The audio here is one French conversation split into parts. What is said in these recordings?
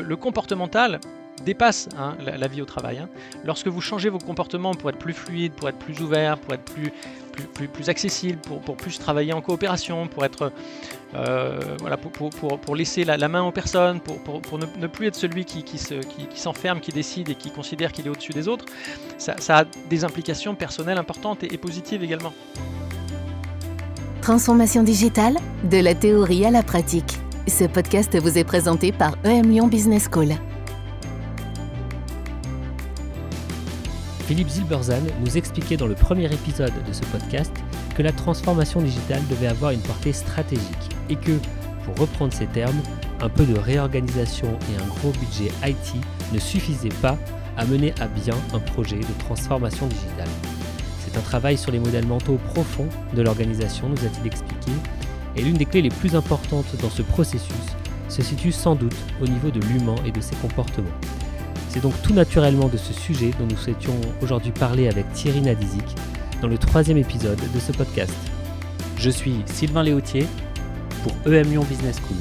le, comportemental dépasse hein, la, vie au travail. Hein. Lorsque vous changez vos comportements pour être plus fluide, pour être plus ouvert, pour être plus, accessible, pour, plus travailler en coopération, pour être euh, voilà, pour, laisser la, main aux personnes, pour, ne, plus être celui qui, qui, se, qui, s'enferme, qui décide et qui considère qu'il est au-dessus des autres, ça, a des implications personnelles importantes et positives également. Transformation digitale, de la théorie à la pratique. Ce podcast vous est présenté par EM Lyon Business School. Philippe Zilberzan nous expliquait dans le premier épisode de ce podcast que la transformation digitale devait avoir une portée stratégique et que, pour reprendre ces termes, un peu de réorganisation et un gros budget IT ne suffisaient pas à mener à bien un projet de transformation digitale. C'est un travail sur les modèles mentaux profonds de l'organisation, nous a-t-il expliqué, et l'une des clés les plus importantes dans ce processus se situe sans doute au niveau de l'humain et de ses comportements. C'est donc tout naturellement de ce sujet dont nous souhaitions aujourd'hui parler avec Thierry Nadizic dans le troisième épisode de ce podcast. Je suis Sylvain Léautier pour EM Lyon Business School.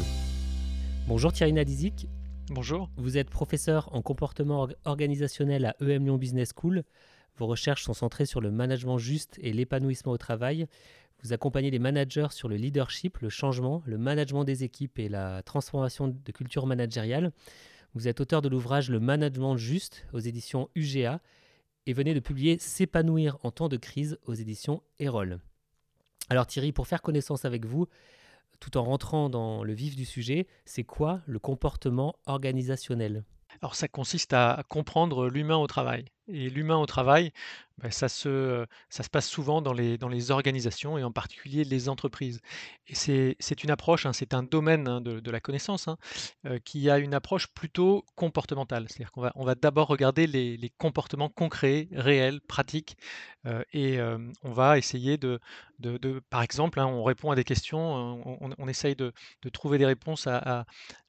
Bonjour Thierry Nadizic. Bonjour. Vous êtes professeur en comportement organisationnel à EM Lyon Business School. Vos recherches sont centrées sur le management juste et l'épanouissement au travail. Vous accompagnez les managers sur le leadership, le changement, le management des équipes et la transformation de culture managériale. Vous êtes auteur de l'ouvrage Le Management Juste aux éditions UGA et venez de publier S'épanouir en temps de crise aux éditions Erol. Alors Thierry, pour faire connaissance avec vous, tout en rentrant dans le vif du sujet, c'est quoi le comportement organisationnel? Alors ça consiste à comprendre l'humain au travail. Et l'humain au travail, bah, ça se, ça se passe souvent dans les, dans les organisations et en particulier les entreprises. Et c'est une approche, hein, c'est un domaine hein, de, la connaissance hein, qui a une approche plutôt comportementale. C'est-à-dire qu'on va, on va d'abord regarder les, comportements concrets, réels, pratiques, et on va essayer de, de, par exemple, on répond à des questions, on, essaye de, trouver des réponses à,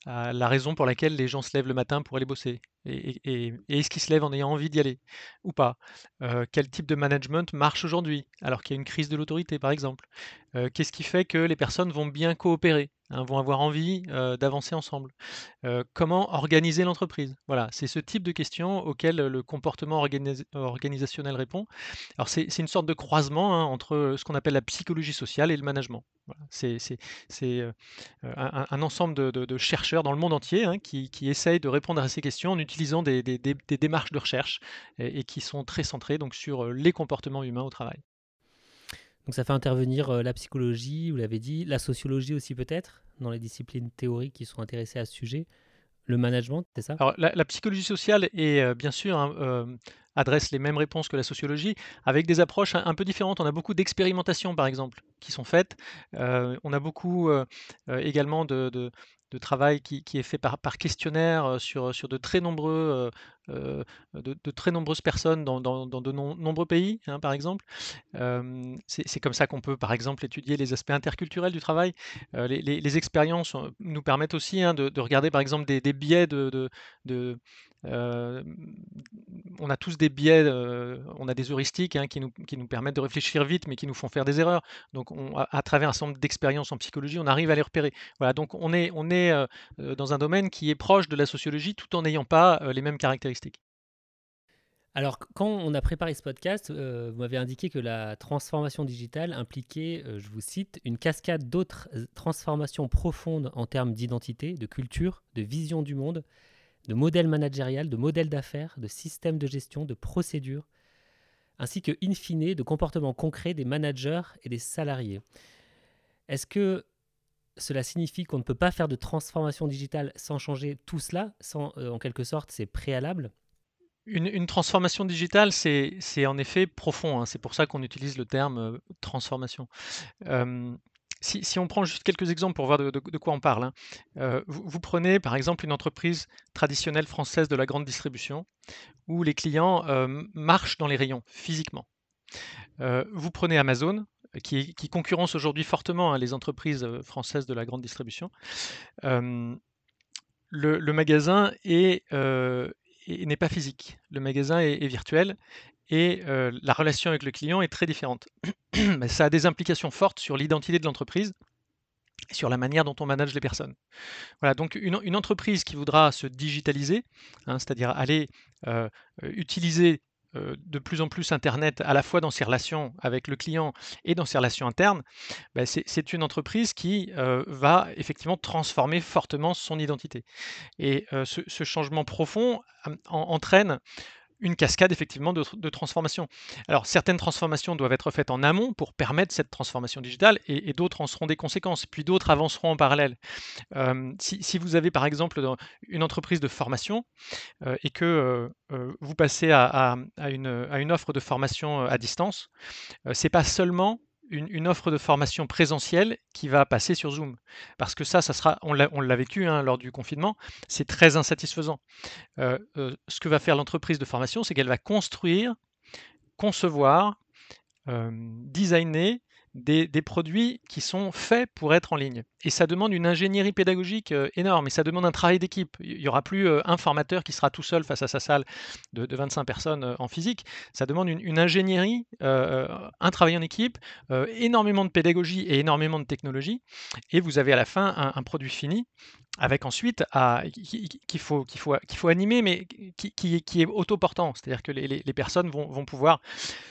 la raison pour laquelle les gens se lèvent le matin pour aller bosser. Et, est-ce qu'ils se lèvent en ayant envie d'y aller ou pas? Quel type de management marche aujourd'hui alors qu'il y a une crise de l'autorité par exemple? Qu'est-ce qui fait que les personnes vont bien coopérer Hein, vont avoir envie d'avancer ensemble? comment organiser l'entreprise? Voilà, c'est ce type de questions auxquelles le comportement organisationnel répond. Alors c'est une sorte de croisement hein, entre ce qu'on appelle la psychologie sociale et le management. C'est un, ensemble de, chercheurs dans le monde entier hein, qui, essayent de répondre à ces questions en utilisant des, démarches de recherche et, et, qui sont très centrées donc, sur les comportements humains au travail. Donc ça fait intervenir euh, la psychologie, vous l'avez dit, la sociologie aussi peut-être, dans les disciplines théoriques qui sont intéressées à ce sujet. Le management, c'est ça? Alors la, psychologie sociale est euh, bien sûr hein, euh, adresse les mêmes réponses que la sociologie, avec des approches un, peu différentes. On a beaucoup d'expérimentations, par exemple, qui sont faites. on a beaucoup également de, travail qui, est fait par, par questionnaire sur, sur de, très nombreux, de, très nombreuses personnes dans, de nombreux pays, hein, par exemple. c'est comme ça qu'on peut, par exemple, étudier les aspects interculturels du travail. les, expériences nous permettent aussi hein, de, regarder, par exemple, des, biais de, on a tous des biais, on a des heuristiques hein, qui, nous, qui, nous, permettent de réfléchir vite, mais qui nous font faire des erreurs. Donc, on, à, travers un certain nombre d'expériences en psychologie, on arrive à les repérer. Voilà, donc on est, on est dans un domaine qui est proche de la sociologie tout en n'ayant pas les mêmes caractéristiques. Alors, quand on a préparé ce podcast, vous m'avez indiqué que la transformation digitale impliquait, je vous cite, une cascade d'autres transformations profondes en termes d'identité, de culture, de vision du monde, de modèle managérial, de modèle d'affaires, de système de gestion, de procédures, ainsi que, in fine, de comportements concrets des managers et des salariés. Est-ce que cela signifie qu'on ne peut pas faire de transformation digitale sans changer tout cela, sans, euh, en quelque sorte, c'est préalable? Une, transformation digitale, c'est en effet profond. Hein. C'est pour ça qu'on utilise le terme euh, transformation. Si, on prend juste quelques exemples pour voir de, quoi on parle, hein. euh, vous, prenez par exemple une entreprise traditionnelle française de la grande distribution où les clients marchent dans les rayons physiquement. Vous prenez Amazon, qui, concurrence aujourd'hui fortement hein, les entreprises françaises de la grande distribution. le, magasin n'est pas physique, le magasin est virtuel et la relation avec le client est très différente. ça a des implications fortes sur l'identité de l'entreprise sur la manière dont on manage les personnes. Voilà, donc une, entreprise qui voudra se digitaliser, hein, c'est-à-dire aller euh, utiliser euh, de plus en plus Internet à la fois dans ses relations avec le client et dans ses relations internes, bah, c'est une entreprise qui euh, va effectivement transformer fortement son identité. Et ce, changement profond entraîne une cascade effectivement de, transformation. Alors certaines transformations doivent être faites en amont pour permettre cette transformation digitale et, d'autres en seront des conséquences, puis d'autres avanceront en parallèle. si, vous avez par exemple une entreprise de formation et que vous passez à, une, à, une, offre de formation à distance, c'est pas seulement une, offre de formation présentielle qui va passer sur Zoom. Parce que ça, ça sera, on l'a vécu hein, lors du confinement, c'est très insatisfaisant. Euh, euh, ce que va faire l'entreprise de formation, c'est qu'elle va construire, concevoir, euh, designer des, produits qui sont faits pour être en ligne. Et ça demande une ingénierie pédagogique euh, énorme, et ça demande un travail d'équipe. Il n'y aura plus euh, un formateur qui sera tout seul face à sa salle de, 25 personnes euh, en physique. Ça demande une, ingénierie, un travail en équipe, énormément de pédagogie et énormément de technologie. Et vous avez à la fin un produit fini avec ensuite qu'il faut, qu'il faut, qu'il faut animer, mais qui, qui, est autoportant. C'est-à-dire que les, personnes vont, pouvoir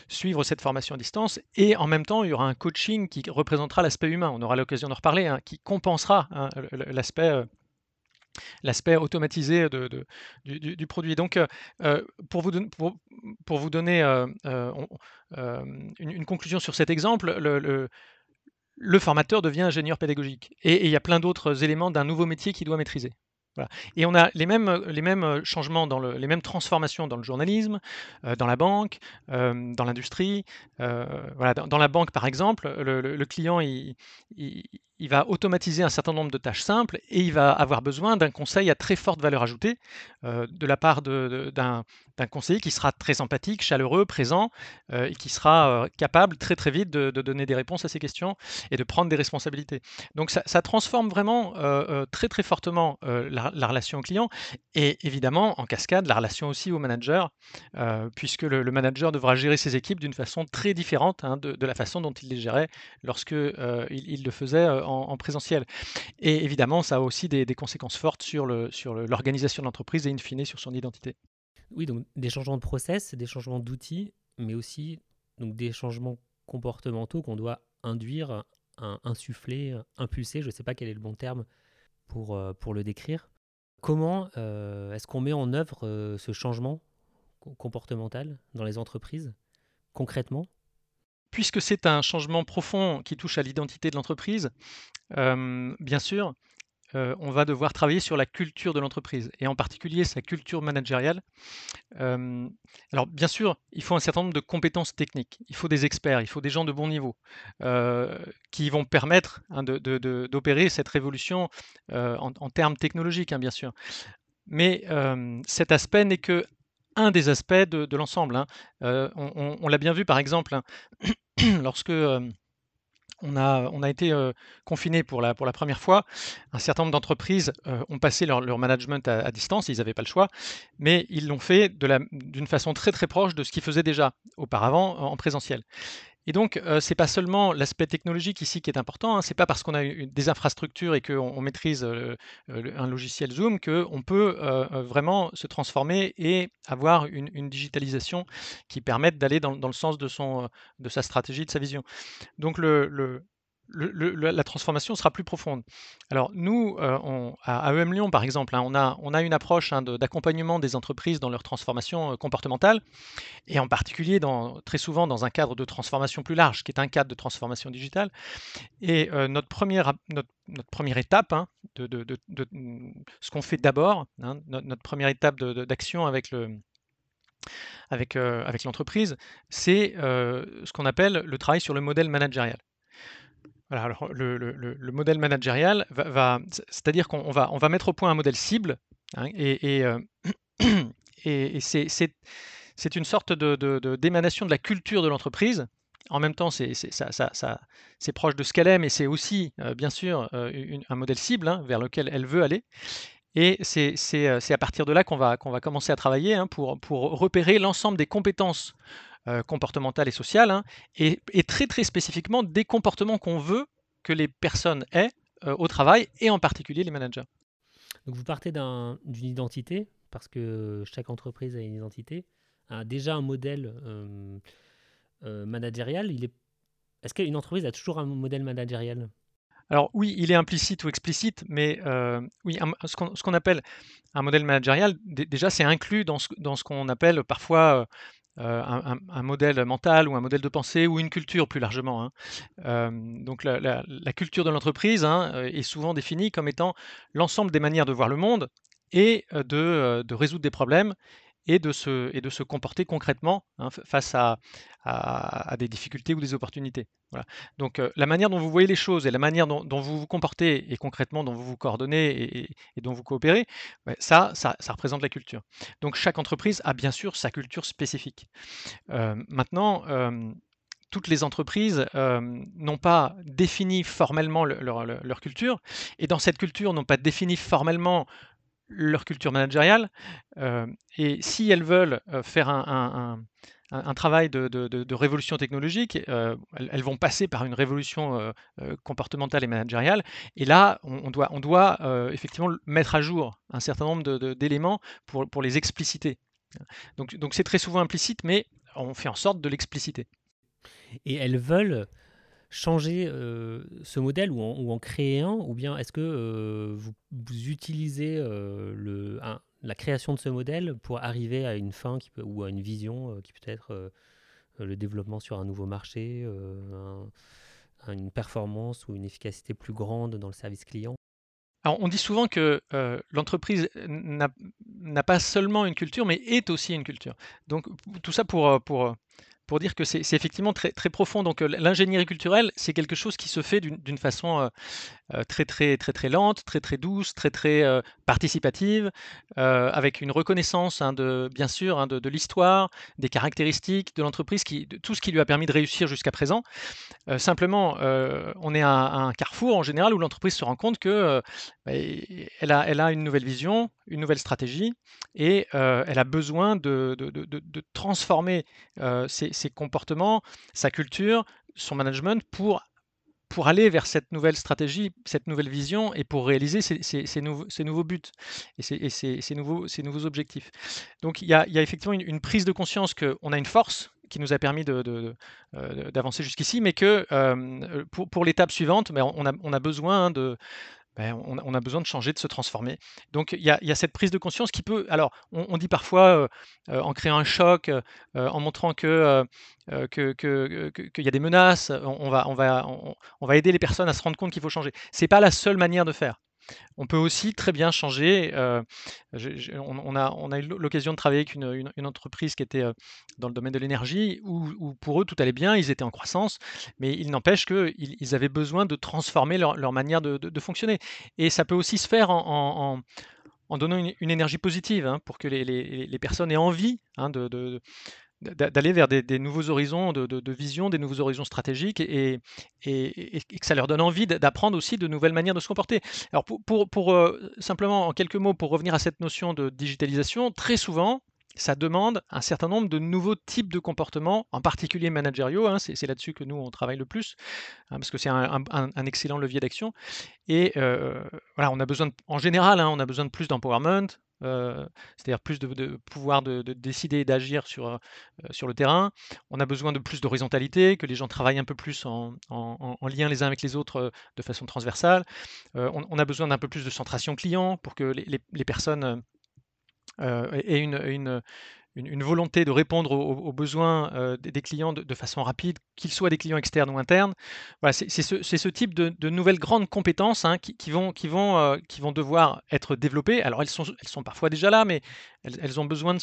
suivre cette formation à distance et en même temps, il y aura un coaching qui représentera l'aspect humain. On aura l'occasion d'en reparler, hein, qui compensera hein, l'aspect. Euh, l'aspect automatisé de, du, produit. Donc, euh, euh, pour, vous, pour, pour vous donner une, conclusion sur cet exemple, le, le formateur devient ingénieur pédagogique. Et, il y a plein d'autres éléments d'un nouveau métier qu'il doit maîtriser. Et on a les mêmes, les mêmes changements, dans le, les mêmes transformations dans le journalisme, euh, dans la banque, euh, dans l'industrie. Euh, voilà, dans, la banque, par exemple, le, client, va automatiser un certain nombre de tâches simples et il va avoir besoin d'un conseil à très forte valeur ajoutée de la part d'un conseiller qui sera très sympathique, chaleureux, présent euh, et qui sera euh, capable très très vite de, donner des réponses à ces questions et de prendre des responsabilités. Donc ça, transforme vraiment euh, très très fortement la, relation au client et évidemment en cascade la relation aussi au manager puisque le, manager devra gérer ses équipes d'une façon très différente hein, de, la façon dont il les gérait lorsque il, le faisait en, présentiel. Et évidemment ça a aussi des, conséquences fortes sur l'organisation sur de l'entreprise et in fine sur son identité. Oui, donc des changements de process, des changements d'outils, mais aussi donc des changements comportementaux qu'on doit induire, insuffler, impulser, je ne sais pas quel est le bon terme pour, euh, le décrire. Comment euh, est-ce qu'on met en œuvre euh, ce changement comportemental dans les entreprises, concrètement? Puisque c'est un changement profond qui touche à l'identité de l'entreprise, bien sûr, on va devoir travailler sur la culture de l'entreprise et en particulier sa culture managériale. alors bien sûr, il faut un certain nombre de compétences techniques, il faut des experts, il faut des gens de bon niveau qui vont permettre hein, d'opérer cette révolution en, termes technologiques, hein, bien sûr. Mais cet aspect n'est que un des aspects de, l'ensemble. Hein. on, l'a bien vu par exemple lorsque on a, on a été confiné pour la, pour la première fois. Un certain nombre d'entreprises ont passé leur, management à, distance, ils n'avaient pas le choix, mais ils l'ont fait d'une façon très très proche de ce qu'ils faisaient déjà auparavant en présentiel. Et donc, euh, ce n'est pas seulement l'aspect technologique ici qui est important, hein. ce n'est pas parce qu'on a des infrastructures et qu'on maîtrise euh, un logiciel Zoom qu'on peut euh, vraiment se transformer et avoir une, digitalisation qui permette d'aller dans, le sens de, son, de sa stratégie, de sa vision. Donc, le, la transformation sera plus profonde. Alors nous, euh, à, EM Lyon par exemple, hein, on, a, une approche hein, d'accompagnement des entreprises dans leur transformation euh, comportementale, et en particulier très souvent dans un cadre de transformation plus large, qui est un cadre de transformation digitale. Et euh, notre, première, étape, hein, de, ce qu'on fait d'abord, notre, première étape d'action avec l'entreprise, c'est ce qu'on appelle le travail sur le modèle managérial alors le, modèle managérial va, c'est-à-dire qu'on va, on va mettre au point un modèle cible, hein, et, euh, c'est une sorte de, d'émanation de la culture de l'entreprise. En même temps, c'est, proche de ce qu'elle est, mais c'est aussi, euh, bien sûr, euh, un modèle cible hein, vers lequel elle veut aller. Et c'est, à partir de là qu'on va, qu'on va commencer à travailler hein, pour repérer l'ensemble des compétences euh, comportementales et sociales, hein, et, très très spécifiquement des comportements qu'on veut que les personnes aient au travail et en particulier les managers. Donc vous partez d'une identité, parce que chaque entreprise a une identité, a déjà un modèle managérial. Il est... Est-ce qu'une entreprise a toujours un modèle managérial? Alors oui, il est implicite ou explicite, mais euh, oui, ce qu'on appelle un modèle managérial, déjà c'est inclus dans ce, qu'on appelle parfois euh, un, modèle mental ou un modèle de pensée ou une culture plus largement. Hein. Euh, donc la, culture de l'entreprise hein, est souvent définie comme étant l'ensemble des manières de voir le monde et de résoudre des problèmes et de se, et de se comporter concrètement hein, face à, à, des difficultés ou des opportunités. Voilà. Donc euh, la manière dont vous voyez les choses et la manière dont, vous vous comportez et concrètement dont vous vous coordonnez et, dont vous coopérez, ça, ça, ça, représente la culture. Donc chaque entreprise a bien sûr sa culture spécifique. Euh, maintenant, euh, toutes les entreprises n'ont pas défini formellement leur, leur, culture, et dans cette culture n'ont pas défini formellement leur culture managériale. Euh, et si elles veulent euh, faire un, travail de, révolution technologique, euh, elles, vont passer par une révolution comportementale et managériale. Et là, on, doit, on doit effectivement mettre à jour un certain nombre d'éléments pour, pour les expliciter. Donc c'est très souvent implicite, mais on fait en sorte de l'expliciter. Et elles veulent changer euh, ce modèle ou en, créer un Ou bien est-ce que euh, vous, utilisez euh, la création de ce modèle pour arriver à une fin ou à une vision qui peut être le développement sur un nouveau marché, une performance ou une efficacité plus grande dans le service client? Alors, on dit souvent que l'entreprise n'a pas seulement une culture, mais est aussi une culture. Donc, tout ça pour, pour pour dire que c'est effectivement très, très profond. Donc l'ingénierie culturelle, c'est quelque chose qui se fait d'une façon très très très très lente, très très douce, très très participative, avec une reconnaissance hein, de bien sûr hein, de, l'histoire, des caractéristiques de l'entreprise, qui de tout ce qui lui a permis de réussir jusqu'à présent. simplement, on est à, un carrefour en général où l'entreprise se rend compte que bah, elle, a, elle a une nouvelle vision, une nouvelle stratégie, et elle a besoin de, de, de transformer ses comportements, sa culture, son management pour pour aller vers cette nouvelle stratégie, cette nouvelle vision et pour réaliser ces, nouveaux, buts et, ces, nouveaux, objectifs. Donc il y a, effectivement une, prise de conscience qu'on a une force qui nous a permis euh, d'avancer jusqu'ici, mais que euh, pour, l'étape suivante, mais on, a, besoin de, ben, on, a besoin de changer, de se transformer. Donc il y a, cette prise de conscience qui peut, alors on, dit parfois euh, euh, en créant un choc, euh, en montrant que qu'il y a des menaces, on, va, on, va, on, va aider les personnes à se rendre compte qu'il faut changer. C'est pas la seule manière de faire. On peut aussi très bien changer. on, a, eu l'occasion de travailler avec une, entreprise qui était dans le domaine de l'énergie, où, pour eux tout allait bien, ils étaient en croissance, mais il n'empêche qu'ils avaient besoin de transformer leur, manière de, fonctionner. Et ça peut aussi se faire en, donnant une, énergie positive, hein, pour que les, personnes aient envie hein, de, d'aller vers des, nouveaux horizons de, vision, des nouveaux horizons stratégiques et, et, que ça leur donne envie d'apprendre aussi de nouvelles manières de se comporter. Alors pour, pour, euh, simplement en quelques mots, pour revenir à cette notion de digitalisation, très souvent, ça demande un certain nombre de nouveaux types de comportements, en particulier managériaux, hein, c'est là-dessus que nous on travaille le plus, hein, parce que c'est un, excellent levier d'action. Et euh, voilà, on a besoin, en général, hein, on a besoin de plus d'empowerment, euh, c'est-à-dire plus de, pouvoir de, décider et d'agir sur, euh, sur le terrain. On a besoin de plus d'horizontalité, que les gens travaillent un peu plus en, lien les uns avec les autres euh, de façon transversale. On, a besoin d'un peu plus de centration client pour que les, personnes aient une, volonté de répondre aux, besoins euh, des, clients de, façon rapide, qu'ils soient des clients externes ou internes. Voilà, c'est ce, type de, nouvelles grandes compétences hein, qui, vont, qui, vont, euh, qui vont devoir être développées. Alors elles sont, elles sont parfois déjà là, mais elles, ont besoin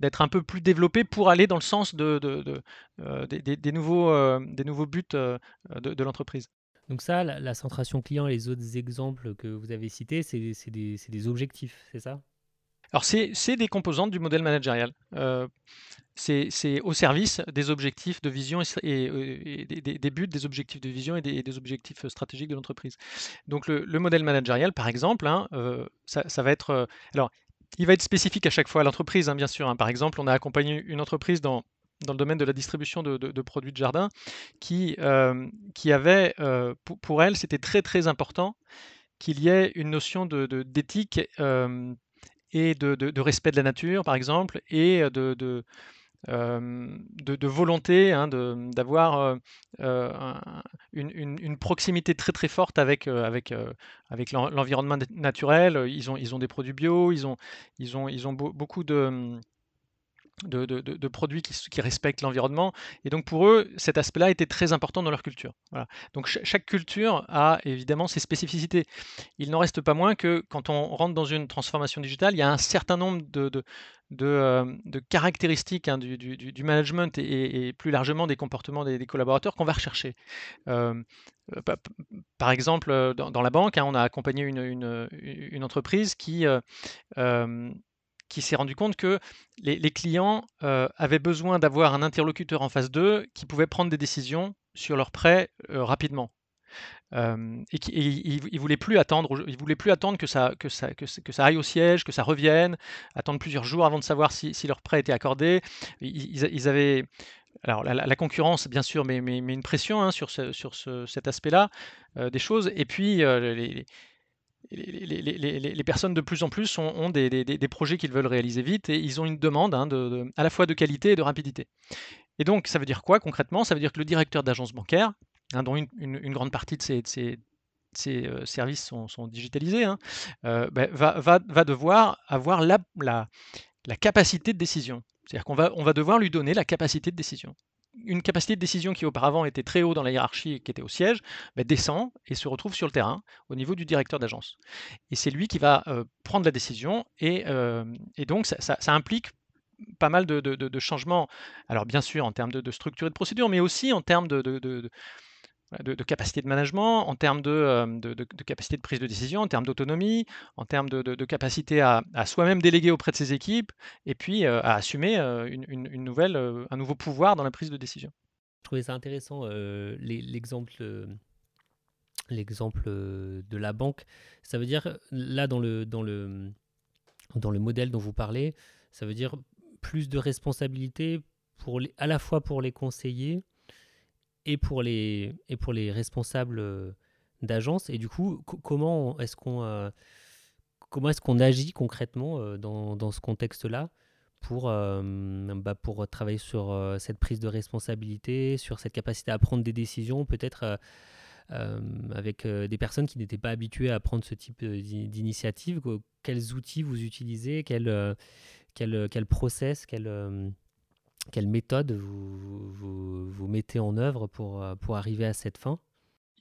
d'être un peu plus développées pour aller dans le sens euh, des, nouveaux, des nouveaux buts de, l'entreprise. Donc ça, la, centration client et les autres exemples que vous avez cités, c'est des, des objectifs, c'est ça? Alors, c'est des composantes du modèle managérial. Euh, c'est au service des objectifs de vision et, euh, des, buts, des objectifs de vision et des, objectifs stratégiques de l'entreprise. Donc, le, modèle managérial, par exemple, hein, euh, ça, va être. alors, il va être spécifique à chaque fois à l'entreprise, hein, bien sûr. Hein. Par exemple, on a accompagné une entreprise dans le domaine de la distribution de, produits de jardin qui, qui avait, pour, elle, c'était très très important qu'il y ait une notion d'éthique et de, respect de la nature, par exemple, et de, de, volonté hein, d'avoir une, proximité très très forte avec, avec, avec l'environnement naturel. Ils ont, ils ont des produits bio, ils ont, ils ont, ils ont beaucoup de de, produits qui, respectent l'environnement. Et donc pour eux, cet aspect-là était très important dans leur culture. Donc chaque culture a évidemment ses spécificités. Il n'en reste pas moins que quand on rentre dans une transformation digitale, il y a un certain nombre de, euh, caractéristiques hein, du, management et, plus largement des comportements des, collaborateurs qu'on va rechercher. Euh, par exemple, dans, la banque, hein, on a accompagné une, entreprise qui qui s'est rendu compte que les, clients euh, avaient besoin d'avoir un interlocuteur en face d'eux qui pouvait prendre des décisions sur leurs prêts euh, rapidement. Euh, et, qui, ne voulaient plus attendre, ils voulaient plus attendre que ça, que, ça, que, ça aille au siège, que ça revienne, attendre plusieurs jours avant de savoir si, leur prêt était accordé. Ils, avaient alors la, concurrence, bien sûr, mais, une pression hein, sur, sur cet aspect-là des choses. Et puis les, les, personnes de plus en plus ont, des, projets qu'ils veulent réaliser vite et ils ont une demande hein, à la fois de qualité et de rapidité. Et donc, ça veut dire quoi concrètement? Ça veut dire que le directeur d'agence bancaire, hein, dont une, grande partie de ses, euh, services sont, digitalisés, hein, euh, ben, va, devoir avoir la, capacité de décision. C'est-à-dire qu'on va, on va devoir lui donner la capacité de décision une capacité de décision qui auparavant était très haut dans la hiérarchie et qui était au siège, bah, descend et se retrouve sur le terrain au niveau du directeur d'agence. Et c'est lui qui va euh, prendre la décision et, euh, donc ça, implique pas mal de, changements, alors bien sûr en termes de, structure et de procédure, mais aussi en termes de, de, capacité de management, en termes euh, de, capacité de prise de décision, en termes d'autonomie, en termes de, capacité à, soi-même déléguer auprès de ses équipes, et puis euh, à assumer euh, une, nouvelle, un nouveau pouvoir dans la prise de décision. Je trouvais ça intéressant, l'exemple l'exemple de la banque. Ça veut dire, là, dans le, dans, le, dans le modèle dont vous parlez, ça veut dire plus de responsabilité pour à la fois pour les conseillers, et pour les, et pour les responsables euh, d'agence. Et du coup, comment est-ce qu'on euh, comment est-ce agit concrètement euh, dans, dans ce contexte-là pour, bah, pour travailler sur cette prise de responsabilité, sur cette capacité à prendre des décisions, peut-être avec des personnes qui n'étaient pas habituées à prendre ce type d'initiative? Quels outils vous utilisez? Quel, quel, quel process? Quel, quelle méthode vous, vous, mettez en œuvre pour, euh, pour arriver à cette fin?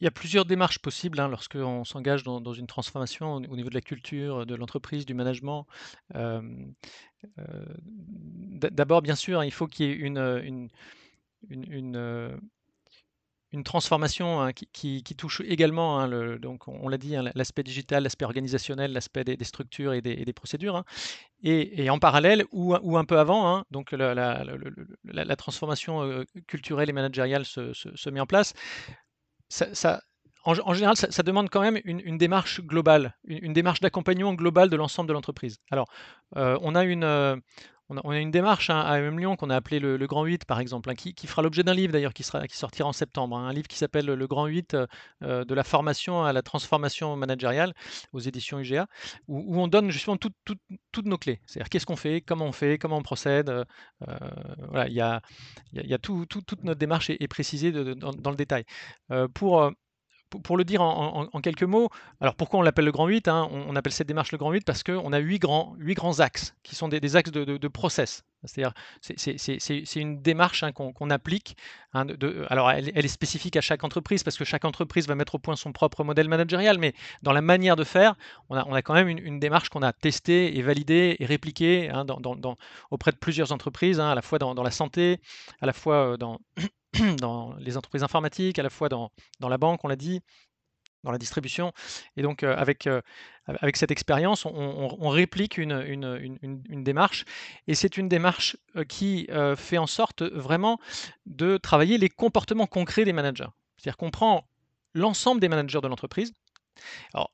Il y a plusieurs démarches possibles hein, lorsqu'on s'engage dans, une transformation au niveau de la culture, de l'entreprise, du management. Euh, euh, d'abord, bien sûr, il faut qu'il y ait une, une transformation hein, qui, touche également, hein, donc on, l'a dit, hein, l'aspect digital, l'aspect organisationnel, l'aspect des, structures et des, procédures. Et, en parallèle, ou, un peu avant, donc la, la, transformation euh, culturelle et managériale se, met en place. Ça, en, général, ça, demande quand même une, démarche globale, une, démarche d'accompagnement global de l'ensemble de l'entreprise. Alors, euh, on a une, euh, on a, une démarche hein, à MM Lyon qu'on a appelé le, Grand 8, par exemple, hein, qui, fera l'objet d'un livre d'ailleurs qui, qui sortira en septembre. Hein, un livre qui s'appelle Le Grand 8 euh, euh, de la formation à la transformation managériale aux éditions UGA, où, on donne justement toutes nos clés. C'est-à-dire qu'est-ce qu'on fait, comment on fait, comment on procède. Euh, voilà, il y a, toute notre démarche est, précisée dans, le détail. pour pour le dire en, quelques mots, alors pourquoi on l'appelle le grand 8 hein, on, appelle cette démarche le grand 8 parce qu'on a huit grands, grands axes qui sont des, axes de, process. C'est-à-dire, c'est une démarche hein, qu'on applique. Hein, de, alors, elle, est spécifique à chaque entreprise parce que chaque entreprise va mettre au point son propre modèle managérial, mais dans la manière de faire, on a, quand même une, démarche qu'on a testée et validée et répliquée auprès de plusieurs entreprises, à la fois dans, la santé, à la fois euh, dans dans les entreprises informatiques, à la fois dans, dans la banque, on l'a dit, dans la distribution. Et donc, euh, avec, euh, avec cette expérience, on, réplique une, une, une, démarche. Et c'est une démarche euh, qui fait en sorte vraiment de travailler les comportements concrets des managers. C'est-à-dire qu'on prend l'ensemble des managers de l'entreprise. Alors,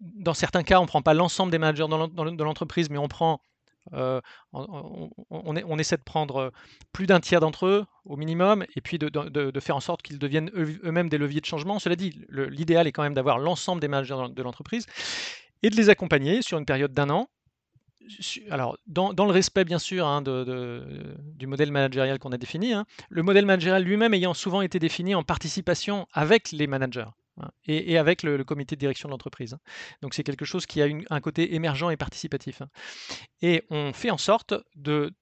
dans certains cas, on ne prend pas l'ensemble des managers de l'entreprise, mais on prend on, essaie de prendre plus d'un tiers d'entre eux au minimum, et puis de, faire en sorte qu'ils deviennent eux-mêmes des leviers de changement. Cela dit, l'idéal est quand même d'avoir l'ensemble des managers de l'entreprise et de les accompagner sur une période d'un an. Alors, dans, le respect bien sûr hein, du modèle managérial qu'on a défini, hein, le modèle managérial lui-même ayant souvent été défini en participation avec les managers. Hein, et, avec le, comité de direction de l'entreprise. Donc c'est quelque chose qui a un côté émergent et participatif. Et on fait en sorte de,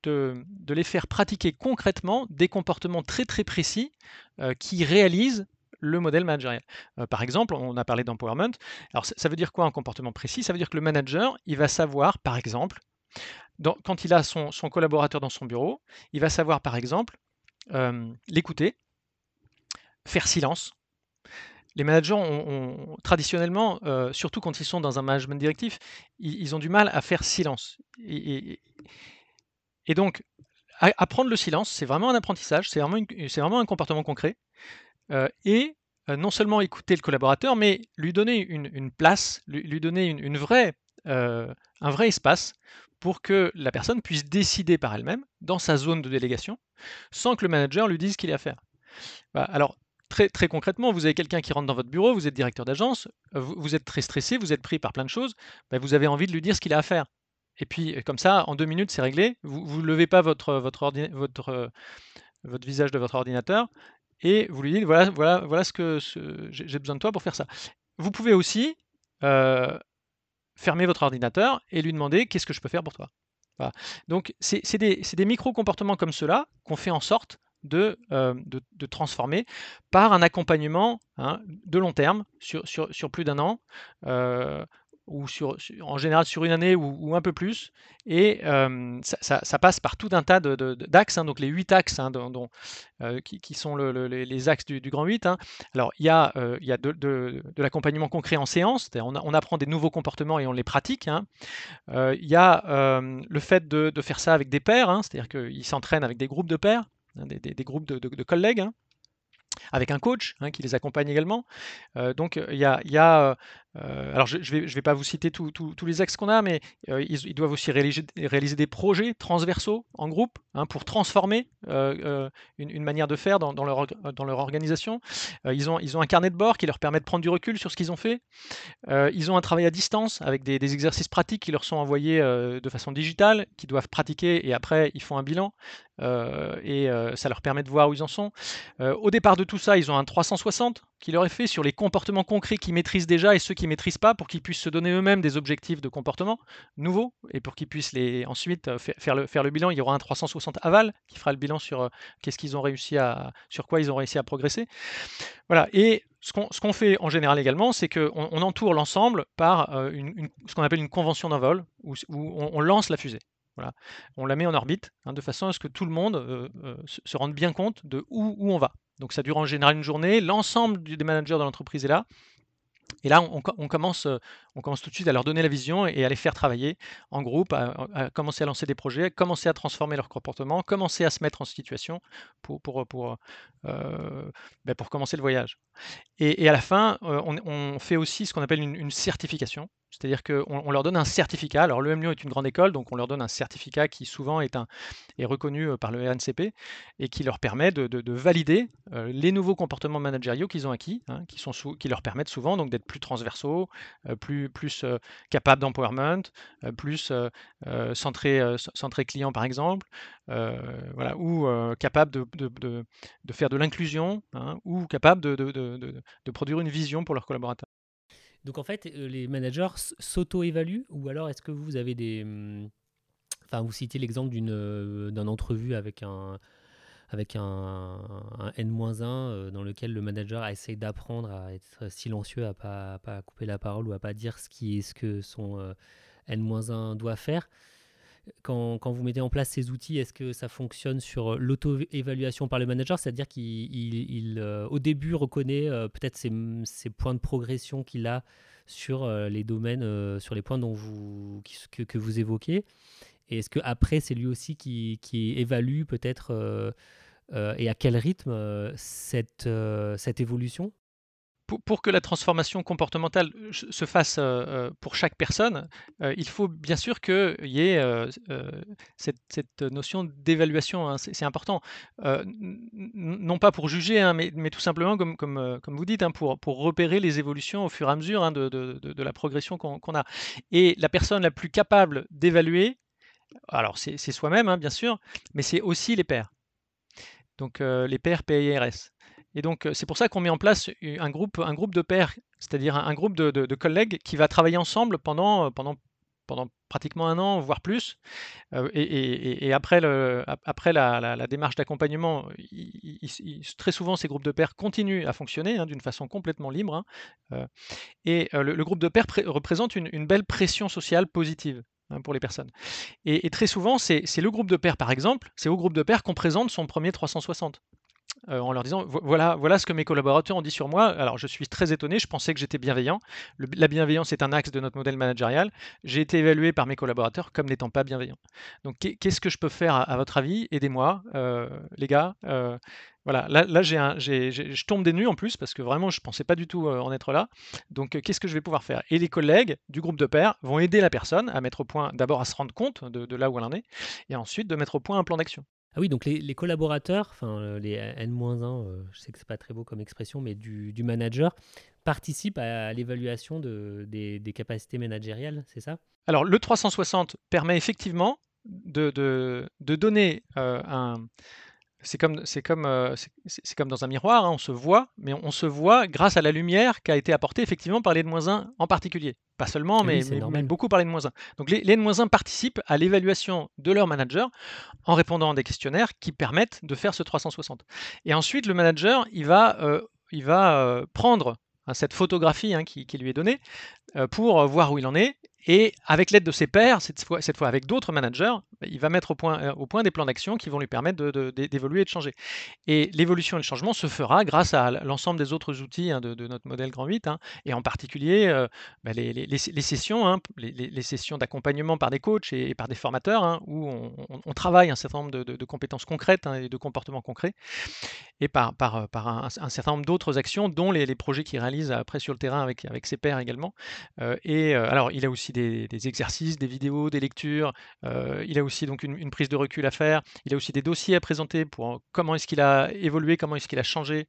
les faire pratiquer concrètement des comportements très très précis euh, qui réalisent le modèle managérial. Euh, par exemple, on a parlé d'empowerment. Alors ça, veut dire quoi un comportement précis? Ça veut dire que le manager, il va savoir, par exemple, quand il a son, collaborateur dans son bureau, il va savoir, par exemple, euh, l'écouter, faire silence, les managers ont, traditionnellement, euh, surtout quand ils sont dans un management directif, ils, ont du mal à faire silence. Et, donc, apprendre le silence, c'est vraiment un apprentissage, c'est vraiment, un comportement concret. Euh, et euh, non seulement écouter le collaborateur, mais lui donner une, place, lui, donner une, vraie, un vrai espace pour que la personne puisse décider par elle-même dans sa zone de délégation, sans que le manager lui dise ce qu'il a à faire. Bah, alors, Très, concrètement, vous avez quelqu'un qui rentre dans votre bureau, vous êtes directeur d'agence, euh, vous, êtes très stressé, vous êtes pris par plein de choses, bah, vous avez envie de lui dire ce qu'il a à faire. Et puis, euh, comme ça, en deux minutes, c'est réglé. Vous ne levez pas euh, votre visage de votre ordinateur et vous lui dites voilà, voilà, voilà ce que j'ai besoin de toi pour faire ça. Vous pouvez aussi fermer votre ordinateur et lui demander qu'est-ce que je peux faire pour toi? Donc, c'est des micro-comportements comme cela qu'on fait en sorte de, de, transformer par un accompagnement hein, de long terme sur, sur, sur plus d'un an ou sur, en général sur une année ou, un peu plus. Et ça, passe par tout un tas d'axes, de, hein, donc les huit axes hein, dont, qui, sont les, axes du, Grand 8. Alors il y a, y a de, l'accompagnement concret en séance, on, on, apprend des nouveaux comportements et on les pratique. il y a le fait de, faire ça avec des pairs, c'est-à-dire qu'ils s'entraînent avec des groupes de pairs. Hein, des, groupes de, collègues, hein, avec un coach hein, qui les accompagne également. Euh, donc il y a, euh, alors je ne vais, je vais, pas vous citer tous les axes qu'on a, mais euh, ils, doivent aussi réaliser, réaliser, des projets transversaux en groupe pour transformer une, manière de faire dans, leur, dans leur, organisation. ils, ont, ils ont un carnet de bord qui leur permet de prendre du recul sur ce qu'ils ont fait. ils ont un travail à distance avec des, des, exercices pratiques qui leur sont envoyés de façon digitale, qui doivent pratiquer et après ils font un bilan. et ça leur permet de voir où ils en sont. au départ de tout ça, ils ont un 360 qui leur est fait sur les comportements concrets qu'ils maîtrisent déjà et ceux qu'ils maîtrisent pas pour qu'ils puissent se donner eux-mêmes des objectifs de comportement nouveaux et pour qu'ils puissent les, ensuite euh, faire le, faire le bilan. Il y aura un 360 aval qui fera le bilan sur euh, qu'est-ce qu'ils ont réussi à, sur quoi ils ont réussi à progresser. Voilà. Et ce qu'on fait en général également, c'est qu'on on entoure l'ensemble par euh, une, ce qu'on appelle une convention d'envol où, où on, lance la fusée. Voilà. On la met en orbite hein, de façon à ce que tout le monde se rende bien compte de où, où on va. Donc ça dure en général une journée. L'ensemble des managers de l'entreprise est là. Et là, on, commence, euh, on commence tout de suite à leur donner la vision et à les faire travailler en groupe, à, commencer à lancer des projets, à commencer à transformer leur comportement, commencer à se mettre en situation pour, euh, ben, commencer le voyage. Et, à la fin, euh, on, fait aussi ce qu'on appelle une, certification, c'est-à-dire qu'on on leur donne un certificat. Alors le Lyon est une grande école, donc on leur donne un certificat qui souvent est, reconnu par le RNCP et qui leur permet de, de, valider les nouveaux comportements managériaux qu'ils ont acquis, hein, qui, leur permettent souvent donc d'être plus transversaux, plus, plus capables d'empowerment, plus centré, centré client par exemple, voilà, ou capables de, faire de l'inclusion, hein, ou capables de, produire une vision pour leurs collaborateurs. Donc en fait, les managers s'auto-évaluent ou alors est-ce que vous avez des... Mmh, enfin, vous citez l'exemple d'une d'un entrevue avec un, avec un, N-1 dans lequel le manager essaye d'apprendre à être silencieux, à pas, pas couper la parole ou à pas dire ce, qui ce que son N-1 doit faire quand, vous mettez en place ces outils, est-ce que ça fonctionne sur l'auto-évaluation par le manager? C'est-à-dire qu'il, euh, au début, reconnaît euh, peut-être ses, points de progression qu'il a sur euh, les domaines, sur les points dont vous, que, vous évoquez. Et est-ce qu'après, c'est lui aussi qui, évalue peut-être et à quel rythme cette évolution? Pour, que la transformation comportementale se fasse pour chaque personne, il faut bien sûr qu'il y ait cette, notion d'évaluation. Hein, c'est important. non pas pour juger, hein, mais, tout simplement, comme, vous dites, hein, pour, repérer les évolutions au fur et à mesure de, de, la progression qu'on a. Et la personne la plus capable d'évaluer, alors c'est soi-même, bien sûr, mais c'est aussi les pairs. Donc les pairs PIRS. Et donc, c'est pour ça qu'on met en place un groupe, un groupe de pairs, c'est-à-dire un, groupe de, collègues qui va travailler ensemble pendant, pendant pratiquement un an, voire plus. et, après, la, démarche d'accompagnement, très souvent, ces groupes de pairs continuent à fonctionner hein, d'une façon complètement libre. Hein, et le, groupe de pairs représente une, belle pression sociale positive hein, pour les personnes. Et, très souvent, c'est le groupe de pairs, par exemple, c'est au groupe de pairs qu'on présente son premier 360. Euh, en leur disant voilà, ce que mes collaborateurs ont dit sur moi. Alors je suis très étonné, je pensais que j'étais bienveillant. la bienveillance est un axe de notre modèle managérial. J'ai été évalué par mes collaborateurs comme n'étant pas bienveillant. Donc qu'est-ce que je peux faire à, votre avis? Aidez-moi, euh, les gars. Euh, voilà, là, j'ai un, je tombe des nues en plus parce que vraiment je pensais pas du tout en être là. Donc qu'est-ce que je vais pouvoir faire? Et les collègues du groupe de pairs vont aider la personne à mettre au point, d'abord à se rendre compte de là où elle en est, et ensuite de mettre au point un plan d'action. Ah oui, donc les, collaborateurs, enfin euh, les N-1, euh, je sais que c'est pas très beau comme expression, mais du, manager, participent à, l'évaluation de, des, capacités managériales, c'est ça? Alors le 360 permet effectivement de, de, donner euh, un, c'est comme, c'est comme, euh, c'est, comme dans un miroir, hein, on se voit, mais on, se voit grâce à la lumière qui a été apportée effectivement par les N-1 en particulier. Pas seulement, mais, beaucoup par les N-1. Donc les, les N-1 participent à l'évaluation de leur manager en répondant à des questionnaires qui permettent de faire ce 360. Et ensuite, le manager, il va, euh, il va euh, prendre hein, cette photographie hein, qui, qui, lui est donnée pour voir où il en est et avec l'aide de ses pairs, cette fois, avec d'autres managers, il va mettre au point, euh, au point des plans d'action qui vont lui permettre d'évoluer et de changer. Et l'évolution et le changement se fera grâce à l'ensemble des autres outils hein, de, notre modèle Grand 8, hein, et en particulier euh, bah, les, sessions, hein, les, sessions d'accompagnement par des coachs et, par des formateurs, où on, travaille un certain nombre de, compétences concrètes et de comportements concrets, et par, par un, certain nombre d'autres actions, dont les, projets qu'il réalise après sur le terrain avec, ses pairs également. Euh, et alors, il a aussi des, exercices, des vidéos, des lectures. Euh, il a aussi donc une, prise de recul à faire. Il a aussi des dossiers à présenter pour comment est-ce qu'il a évolué, comment est-ce qu'il a changé.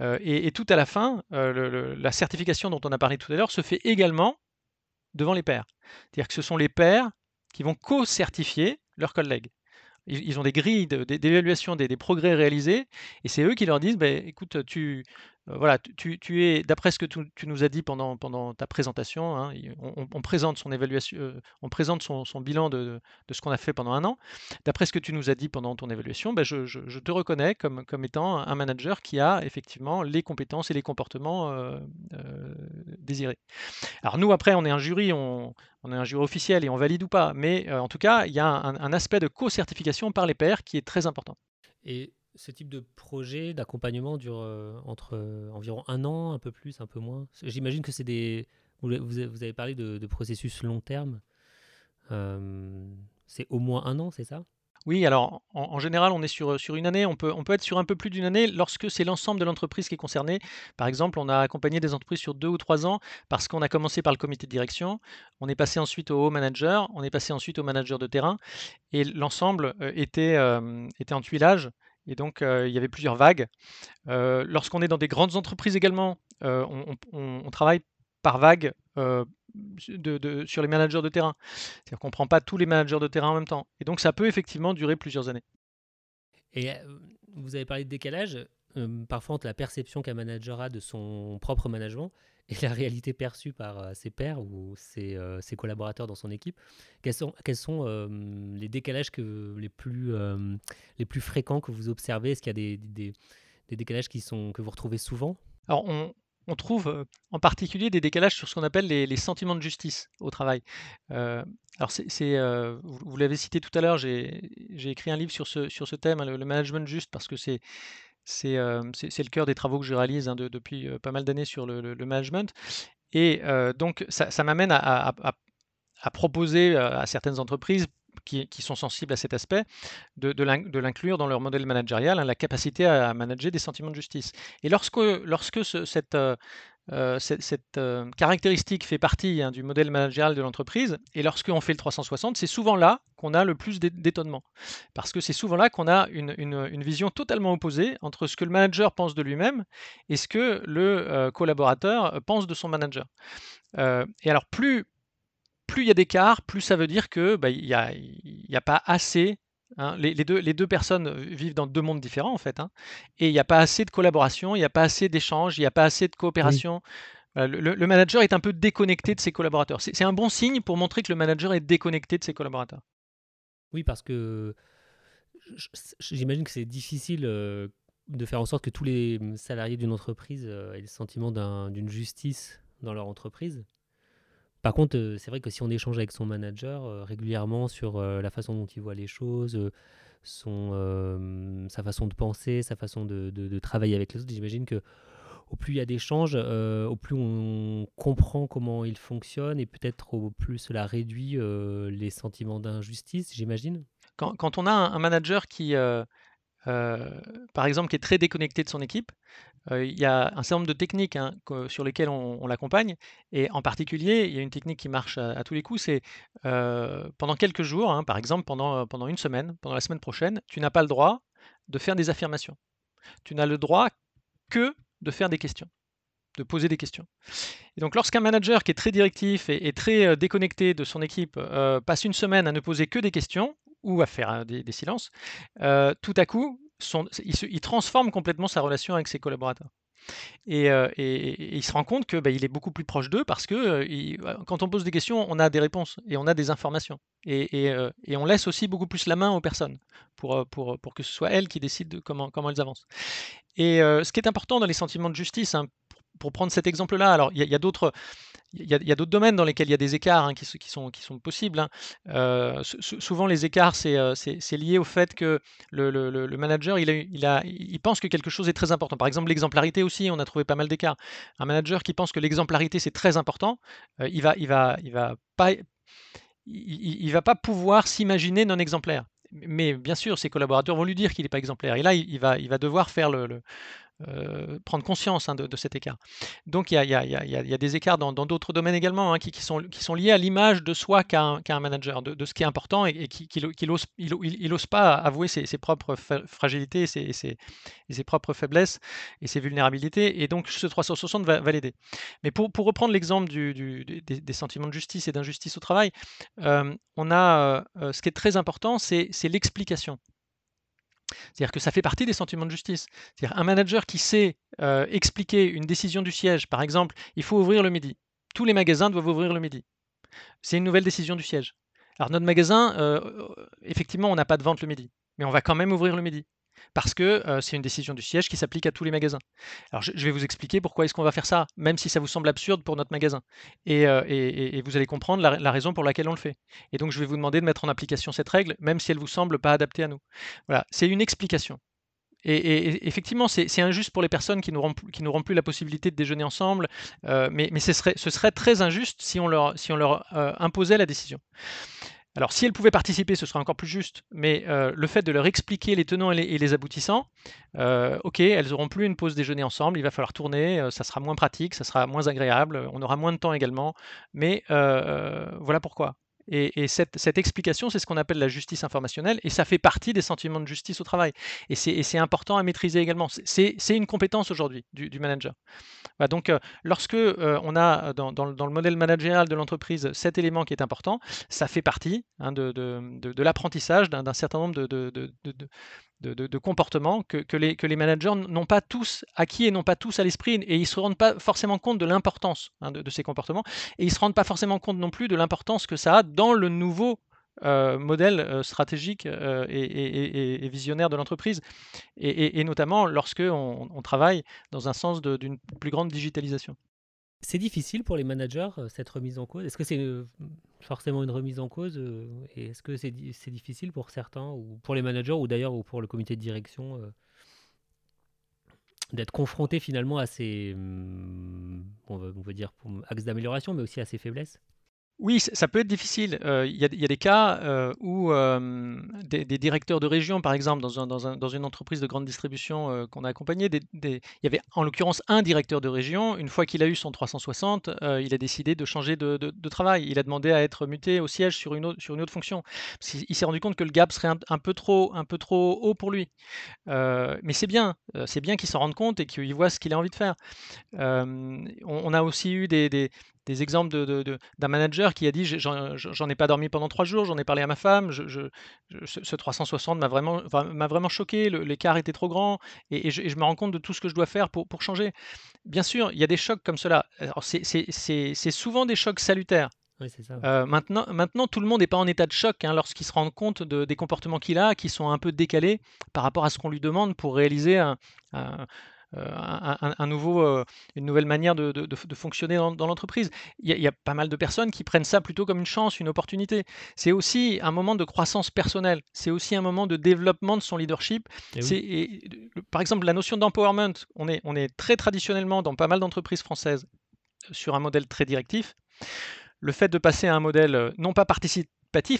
Euh, et, tout à la fin, euh, la certification dont on a parlé tout à l'heure se fait également devant les pairs. C'est-à-dire que ce sont les pairs qui vont co-certifier leurs collègues. Ils, ont des grilles d'évaluation des, progrès réalisés, et c'est eux qui leur disent, bah, écoute, tu, voilà, tu, es, d'après ce que tu, nous as dit pendant, ta présentation, hein, on, présente son euh, bilan de, ce qu'on a fait pendant un an. D'après ce que tu nous as dit pendant ton évaluation, ben je, te reconnais comme, étant un manager qui a effectivement les compétences et les comportements euh, désirés. Alors nous, après, on est un jury, on, est un jury officiel et on valide ou pas, mais en tout cas, il y a un, aspect de co-certification par les pairs qui est très important. Ce type de projet d'accompagnement dure euh, entre euh, environ un an, un peu plus, un peu moins. J'imagine que c'est des. Vous, avez parlé de, processus long terme. Euh, c'est au moins un an, c'est ça? Oui, alors en, général, on est sur, sur une année, on peut, on peut être sur un peu plus d'une année lorsque c'est l'ensemble de l'entreprise qui est concernée. Par exemple, on a accompagné des entreprises sur deux ou trois ans parce qu'on a commencé par le comité de direction, on est passé ensuite au haut manager, on est passé ensuite au manager de terrain, et l'ensemble était, était en tuilage et donc, il y avait plusieurs vagues. lorsqu'on est dans des grandes entreprises également, on, travaille par vague sur les managers de terrain. C'est-à-dire qu'on ne prend pas tous les managers de terrain en même temps. Et donc, ça peut effectivement durer plusieurs années. Et vous avez parlé de décalage. Parfois, entre la perception qu'un manager a de son propre management et la réalité perçue par ses pairs ou ses, collaborateurs dans son équipe, quels sont, les décalages que, les, plus, les plus fréquents que vous observez? Est-ce qu'il y a des, des, décalages qui sont, que vous retrouvez souvent? Alors, on, on trouve en particulier des décalages sur ce qu'on appelle les, les, sentiments de justice au travail. alors, c'est, vous, l'avez cité tout à l'heure, j'ai, écrit un livre sur ce, sur ce thème, hein, le management juste, parce que c'est c'est le cœur des travaux que je réalise hein, depuis pas mal d'années sur le, management. Et donc, ça, m'amène à, proposer à certaines entreprises qui, sont sensibles à cet aspect, de, de l'inclure dans leur modèle managérial, hein, la capacité à, manager des sentiments de justice. Et lorsque, lorsque cette, euh, cette, euh, caractéristique fait partie hein, du modèle managérial de l'entreprise, et lorsqu'on fait le 360, c'est souvent là qu'on a le plus d'étonnement. Parce que c'est souvent là qu'on a une, vision totalement opposée entre ce que le manager pense de lui-même et ce que le euh, collaborateur pense de son manager. et alors, plus, plus il y a d'écart, plus ça veut dire qu'il bah, n'y a, a pas assez Hein, les, deux, les, deux, personnes vivent dans deux mondes différents en fait, hein, et il n'y a pas assez de collaboration, il n'y a pas assez d'échanges, il n'y a pas assez de coopération. le, manager est un peu déconnecté de ses collaborateurs. C'est un bon signe pour montrer que le manager est déconnecté de ses collaborateurs. Oui, parce que j'imagine que c'est difficile euh, de faire en sorte que tous les salariés d'une entreprise euh, aient le sentiment d'une justice dans leur entreprise. Par contre, euh, c'est vrai que si on échange avec son manager euh, régulièrement sur euh, la façon dont il voit les choses, son, sa façon de penser, sa façon de, travailler avec les autres, j'imagine que au plus il y a d'échanges, au plus on comprend comment il fonctionne et peut-être au plus cela réduit les sentiments d'injustice, j'imagine. Quand, on a un, manager qui, par exemple, qui est très déconnecté de son équipe, il y a un certain nombre de techniques hein, sur lesquelles on, l'accompagne. Et en particulier, il y a une technique qui marche à, tous les coups, c'est pendant quelques jours, hein, par exemple pendant, pendant une semaine, pendant la semaine prochaine, tu n'as pas le droit de faire des affirmations. Tu n'as le droit que de faire des questions, de poser des questions. Et donc lorsqu'un manager qui est très directif et, très déconnecté de son équipe passe une semaine à ne poser que des questions ou à faire des, silences, tout à coup, il, transforme complètement sa relation avec ses collaborateurs. Et, euh, il se rend compte que bah, est beaucoup plus proche d'eux parce que euh, quand on pose des questions, on a des réponses et on a des informations. Et, euh, on laisse aussi beaucoup plus la main aux personnes pour, que ce soit elles qui décident de comment, comment elles avancent. Et ce qui est important dans les sentiments de justice, hein, pour, prendre cet exemple-là, alors il y a d'autres il y a, d'autres domaines dans lesquels il y a des écarts hein, qui, sont, possibles. Hein. Euh, souvent, les écarts, euh, c'est lié au fait que le, manager, il, pense que quelque chose est très important. Par exemple, l'exemplarité aussi, on a trouvé pas mal d'écarts. Un manager qui pense que l'exemplarité, c'est très important, euh, il va, il va, pas, pouvoir s'imaginer non exemplaire. Mais bien sûr, ses collaborateurs vont lui dire qu'il n'est pas exemplaire. Et là, il va devoir faire le, euh, prendre conscience hein, de, cet écart. Donc il y a, des écarts dans d'autres domaines également hein, qui, sont, qui, liés à l'image de soi qu'a un, manager, de, ce qui est important et, qui, qu'il n'ose il, ose pas avouer ses, propres fragilités, ses, propres faiblesses et ses vulnérabilités. Et donc ce 360 va, l'aider. Mais pour, reprendre l'exemple des, sentiments de justice et d'injustice au travail, euh, on a euh, ce qui est très important, c'est l'explication. C'est-à-dire que ça fait partie des sentiments de justice. C'est-à-dire un manager qui sait euh, expliquer une décision du siège, par exemple, il faut ouvrir le midi. Tous les magasins doivent ouvrir le midi. C'est une nouvelle décision du siège. Alors notre magasin, euh, effectivement, on n'a pas de vente le midi, mais on va quand même ouvrir le midi parce que c'est une décision du siège qui s'applique à tous les magasins. Alors je, vais vous expliquer pourquoi est-ce qu'on va faire ça, même si ça vous semble absurde pour notre magasin. Et, vous allez comprendre la, raison pour laquelle on le fait. Et donc je vais vous demander de mettre en application cette règle, même si elle vous semble pas adaptée à nous. Voilà, c'est une explication. Et, effectivement, c'est injuste pour les personnes qui n'auront plus la possibilité de déjeuner ensemble, mais, ce, serait, très injuste si on leur, imposait la décision. Alors, si elles pouvaient participer, ce serait encore plus juste, mais euh, le fait de leur expliquer les tenants et les, aboutissants, euh, ok, elles n'auront plus une pause déjeuner ensemble, il va falloir tourner, euh, ça sera moins pratique, ça sera moins agréable, on aura moins de temps également, mais voilà pourquoi. Et, cette, explication, c'est ce qu'on appelle la justice informationnelle, et ça fait partie des sentiments de justice au travail. Et c'est important à maîtriser également. C'est une compétence aujourd'hui du, manager. donc, euh, lorsque euh, on a dans, le modèle managérial de l'entreprise cet élément qui est important, ça fait partie hein, de, l'apprentissage d'un certain nombre de, de, comportements que, les, que les managers n'ont pas tous acquis et n'ont pas tous à l'esprit et ils ne se rendent pas forcément compte de l'importance hein, de, ces comportements et ils ne se rendent pas forcément compte non plus de l'importance que ça a dans le nouveau euh, modèle euh, stratégique euh, et, visionnaire de l'entreprise et, notamment lorsque on travaille dans un sens d'une plus grande digitalisation. C'est difficile pour les managers, euh, cette remise en cause? Est-ce que c'est euh, forcément une remise en cause euh, Et est-ce que c'est difficile pour certains, ou pour les managers, ou d'ailleurs ou pour le comité de direction, d'être confronté finalement à ces, hum, on va, dire, axes d'amélioration, mais aussi à ces faiblesses? Oui, ça peut être difficile. Euh, il y, a des cas euh, où euh, des, directeurs de région, par exemple, dans, une entreprise de grande distribution qu'on a accompagné, il y avait en l'occurrence un directeur de région. Une fois qu'il a eu son 360, il a décidé de changer de, travail. Il a demandé à être muté au siège sur une autre, fonction. il s'est rendu compte que le gap serait un, peu, trop, un peu trop haut pour lui. mais c'est bien, c'est bien qu'il s'en rende compte et qu'il voit ce qu'il a envie de faire. On, a aussi eu des exemples d'un manager qui a dit j'en ai pas dormi pendant trois jours, j'en ai parlé à ma femme, ce 360 m'a vraiment, m'a vraiment choqué, l'écart était trop grand et, je, me rends compte de tout ce que je dois faire pour, pour changer. Bien sûr, il y a des chocs comme cela. C'est souvent des chocs salutaires. Euh, maintenant, maintenant, tout le monde n'est pas en état de choc hein, lorsqu'il se rend compte de, des comportements qu'il a, qui sont un peu décalés par rapport à ce qu'on lui demande pour réaliser un, un, nouveau, euh, une nouvelle manière de, fonctionner dans, l'entreprise. Il, y, a pas mal de personnes qui prennent ça plutôt comme une chance, une opportunité. C'est aussi un moment de croissance personnelle. C'est aussi un moment de développement de son leadership. Par exemple, la notion d'empowerment, on est, on est très traditionnellement dans pas mal d'entreprises françaises sur un modèle très directif. Le fait de passer à un modèle euh, non pas participatif,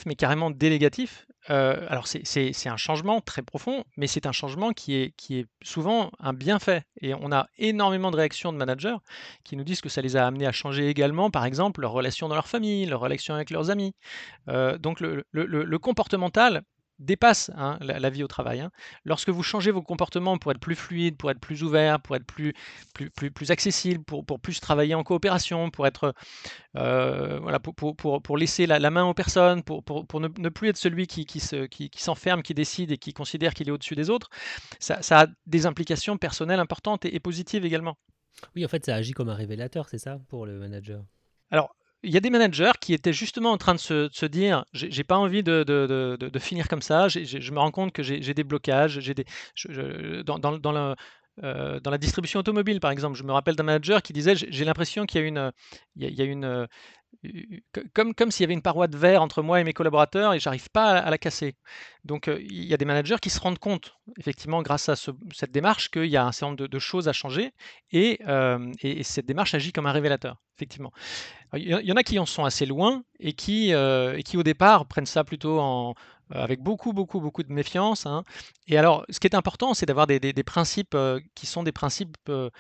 mais carrément délégatif. Euh, alors c'est un changement très profond, mais c'est un changement qui est, qui est souvent un bienfait. Et on a énormément de réactions de managers qui nous disent que ça les a amenés à changer également, par exemple, leur relation dans leur famille, leur relation avec leurs amis. Euh, donc le, le, comportemental dépasse hein, la, vie au travail. Hein. Lorsque vous changez vos comportements pour être plus fluide, pour être plus ouvert, pour être plus, plus, plus, plus accessible, pour, pour, plus travailler en coopération, pour être euh, voilà, pour, pour, pour, laisser la, main aux personnes, pour, pour ne, ne, plus être celui qui, qui, se, qui, qui s'enferme, qui décide et qui considère qu'il est au-dessus des autres, ça, ça, a des implications personnelles importantes et, et positives également. Oui, en fait, ça agit comme un révélateur, c'est ça, pour le manager? Alors, il y a des managers qui étaient justement en train de se, se dire j'ai pas envie de, de, de, de, finir comme ça, je me rends compte que j'ai des blocages, j'ai des, euh, dans la distribution automobile par exemple, je me rappelle d'un manager qui disait j'ai l'impression qu'il y a, une, comme, comme s'il y avait une paroi de verre entre moi et mes collaborateurs et j'arrive pas à, la casser. Donc il y a des managers qui se rendent compte, effectivement, grâce à cette démarche, qu'il y a un certain nombre de, choses à changer et, et, cette démarche agit comme un révélateur, effectivement. Il y, en a qui en sont assez loin et qui, et qui au départ prennent ça plutôt en, avec beaucoup, beaucoup, beaucoup de méfiance. Hein. Et alors, ce qui est important, c'est d'avoir des, principes euh, qui sont des principes euh,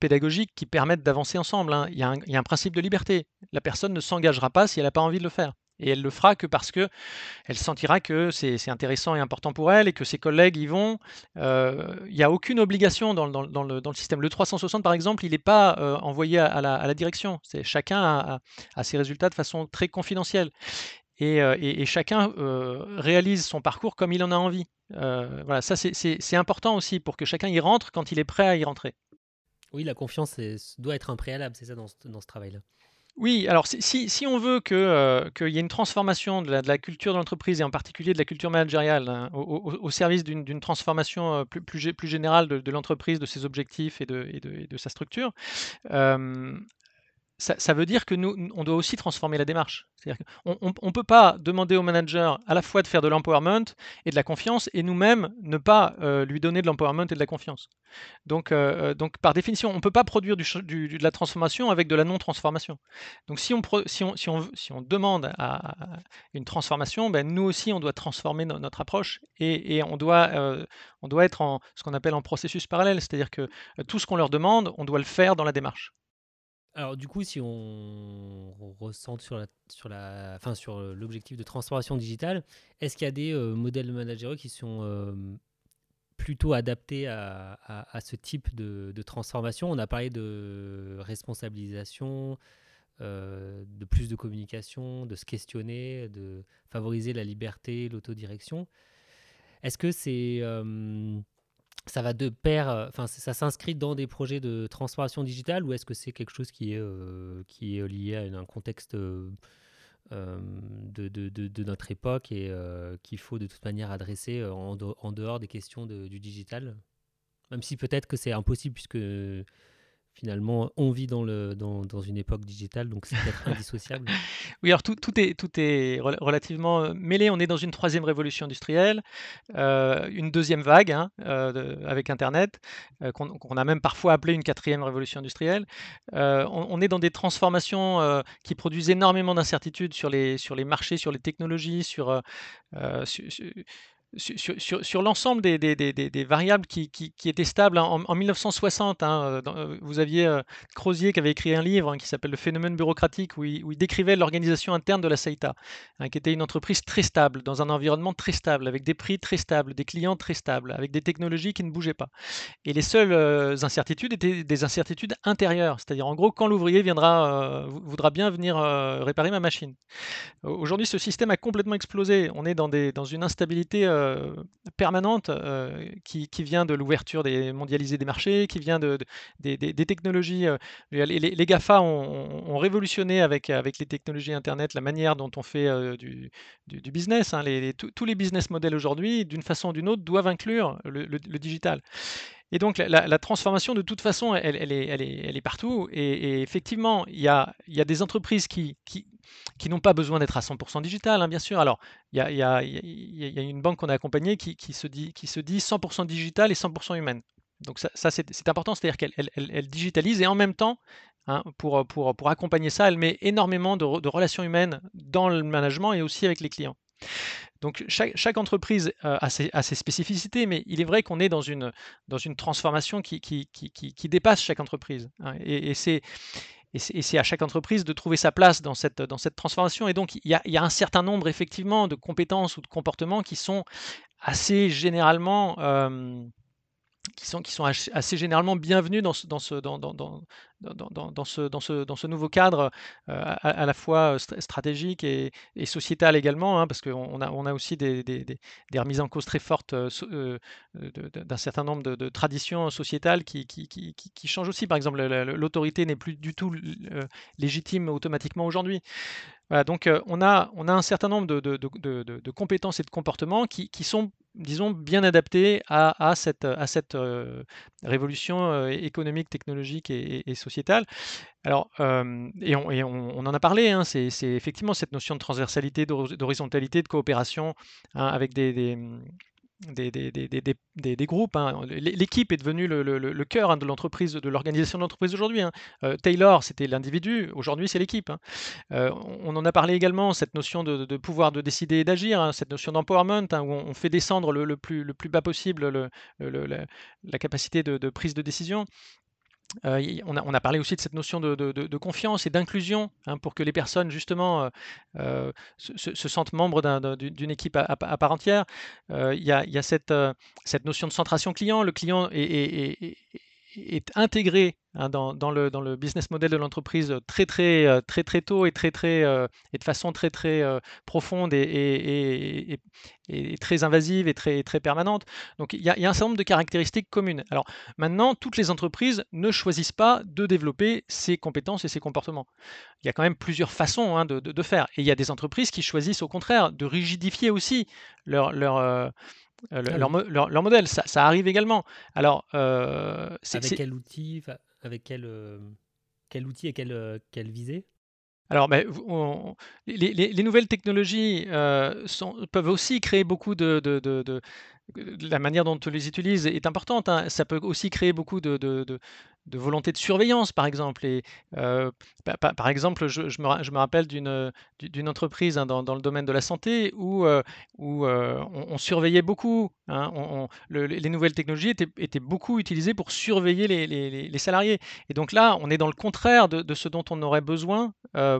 pédagogiques qui permettent d'avancer ensemble. Hein. Il, y a un, principe de liberté. La personne ne s'engagera pas si elle n'a pas envie de le faire. Et elle le fera que parce que elle sentira que c'est intéressant et important pour elle et que ses collègues y vont. il n'y a aucune obligation dans, le, système. Le 360, par exemple, il n'est pas envoyé à, la, direction. Chacun a, ses résultats de façon très confidentielle. Euh, et, chacun euh, réalise son parcours comme il en a envie. Euh, voilà, ça c'est important aussi pour que chacun y rentre quand il est prêt à y rentrer. Oui, la confiance doit être un préalable, c'est ça dans ce, travail-là. Oui, alors si, si, on veut qu'il y ait une transformation de la, culture de l'entreprise et en particulier de la culture managériale hein, au, service d'une transformation plus, plus, plus, générale de, l'entreprise, de ses objectifs et de, et de sa structure, ça, veut dire que nous, on doit aussi transformer la démarche. C'est-à-dire qu'on ne peut pas demander au manager à la fois de faire de l'empowerment et de la confiance et nous-mêmes ne pas euh, lui donner de l'empowerment et de la confiance. Donc, euh, euh, donc par définition, on ne peut pas produire du, de la transformation avec de la non-transformation. Donc si on, si, on, si, on, demande à, une transformation, ben, nous aussi, on doit transformer notre approche et, et on, doit, on doit être en ce qu'on appelle en processus parallèle. C'est-à-dire que tout ce qu'on leur demande, on doit le faire dans la démarche. Alors du coup, si on, ressent sur la, sur la, enfin sur l'objectif de transformation digitale, est-ce qu'il y a des euh, modèles managériaux qui sont euh, plutôt adaptés à, à, ce type de, de, transformation? On a parlé de responsabilisation, euh, de plus de communication, de se questionner, de favoriser la liberté, l'autodirection. Est-ce que c'est ça va de pair, euh, enfin ça s'inscrit dans des projets de transformation digitale ou est-ce que c'est quelque chose qui est, euh, qui est lié à un contexte euh, de, de, de, notre époque et qu'il faut de toute manière adresser en, en dehors des questions du digital? Même si peut-être que c'est impossible puisque finalement, on vit dans, le, dans, dans une époque digitale, donc c'est peut-être indissociable. Oui, alors tout, tout est, tout est rel- relativement euh, mêlé. On est dans une troisième révolution industrielle, euh, une deuxième vague hein, euh, de- avec Internet, euh, qu'on a même parfois appelé une quatrième révolution industrielle. On, on est dans des transformations qui produisent énormément d'incertitudes sur les, sur les marchés, sur les technologies, sur, su- su- sur, sur- l'ensemble des, variables qui, étaient stables en, en 1960. hein, euh, euh, vous aviez euh, Crozier qui avait écrit un livre hein, qui s'appelle Le phénomène bureaucratique, où il, décrivait l'organisation interne de la Saïta, hein, qui était une entreprise très stable, dans un environnement très stable, avec des prix très stables, des clients très stables, avec des technologies qui ne bougeaient pas. Et les seules euh, incertitudes étaient des incertitudes intérieures, c'est-à-dire en gros quand l'ouvrier viendra, voudra bien venir réparer ma machine. Aujourd'hui, ce système a complètement explosé. On est dans une instabilité euh, permanente euh, qui, vient de l'ouverture des mondialisée des marchés, qui vient de, de- des, technologies. euh, les, GAFA ont, révolutionné avec, avec les technologies Internet la manière dont on fait du, du- business. hein. Tous les business models aujourd'hui, d'une façon ou d'une autre, doivent inclure le, digital. Et donc la, transformation, de toute façon, elle, est, elle est- elle est partout. Et, effectivement, il y a, y a des entreprises qui, qui n'ont pas besoin d'être à 100% digital, hein, bien sûr. Alors, il y a, une banque qu'on a accompagnée qui, se dit, qui se dit 100% digital et 100% humaine. Donc ça, c'est important, c'est-à-dire qu'elle elle- elle- elle digitalise et en même temps, hein, pour, pour, pour accompagner ça, elle met énormément de, re- de relations humaines dans le management et aussi avec les clients. Donc chaque, entreprise euh, a, ses, spécificités, mais il est vrai qu'on est dans une, dans une transformation qui, qui, qui, dépasse chaque entreprise. hein. et c'est et c'est à chaque entreprise de trouver sa place dans cette, dans cette transformation. Et donc, il y a, il y a un certain nombre, effectivement, de compétences ou de comportements qui sont assez généralement, euh, qui sont, assez généralement bienvenus dans ce, nouveau cadre, euh, à, la fois stra- stratégique et, sociétal également, hein, parce qu'on on a, aussi des, remises en cause très fortes euh, euh, d'un certain nombre de, traditions sociétales qui, changent aussi. Par exemple, la- la- l'autorité n'est plus du tout euh, légitime automatiquement aujourd'hui. Donc euh, on a, on a un certain nombre de, de- compétences et de comportements qui, qui sont, disons, bien adaptés à, à cette, à cette euh, révolution euh, économique, technologique et, sociétale. Alors, et, on, on- en a parlé, hein, c'est effectivement cette notion de transversalité, d'hor- d'horizontalité, de coopération hein, avec des, des, des- des- des- groupes. hein. L'é- L'équipe est devenue le, le- cœur hein, de l'entreprise, de l'organisation de l'entreprise aujourd'hui. hein. Euh, Taylor, c'était l'individu, aujourd'hui c'est l'équipe. Euh, on en a parlé également, cette notion de, de pouvoir de décider et d'agir, cette notion d'empowerment, où on, fait descendre le, le plus, plus bas possible le- le- le- la, la capacité de, de prise de décision. Euh, on, a, parlé aussi de cette notion de, confiance et d'inclusion hein, pour que les personnes justement euh, euh, se, se- se sentent membres d'un- d'un- d'une équipe à, part entière. Il y a, cette, notion de centration client. Le client est- est- intégré hein, dans, le, business model de l'entreprise très très euh, très très tôt et très très euh, et de façon très très euh, profonde et, et- et- très invasive et très très permanente. Donc il y a, un certain nombre de caractéristiques communes. Alors Maintenant, toutes les entreprises ne choisissent pas de développer ces compétences et ces comportements. Il y a quand même plusieurs façons hein, de, de- faire. Et il y a des entreprises qui choisissent au contraire de rigidifier aussi leur, euh, euh, Ah leur, oui. leur- leur modèle. Ça, ça arrive également. Alors, euh, Avec quel outil, avec quel, quel outil et quelle, euh, quelle visée? Alors, ben, on- les, les- les nouvelles technologies euh, sont- peuvent aussi créer beaucoup de- de- de la manière dont on les utilise est importante. hein. Ça peut aussi créer beaucoup de, volonté de surveillance, par exemple. Et, euh, pa- pa- par exemple, je, me, rappelle d'une du- d'une entreprise hein, dans, le domaine de la santé où, euh, euh, on, surveillait beaucoup. hein. Les nouvelles technologies étaient, beaucoup utilisées pour surveiller les, salariés. Et donc là, on est dans le contraire de, ce dont on aurait besoin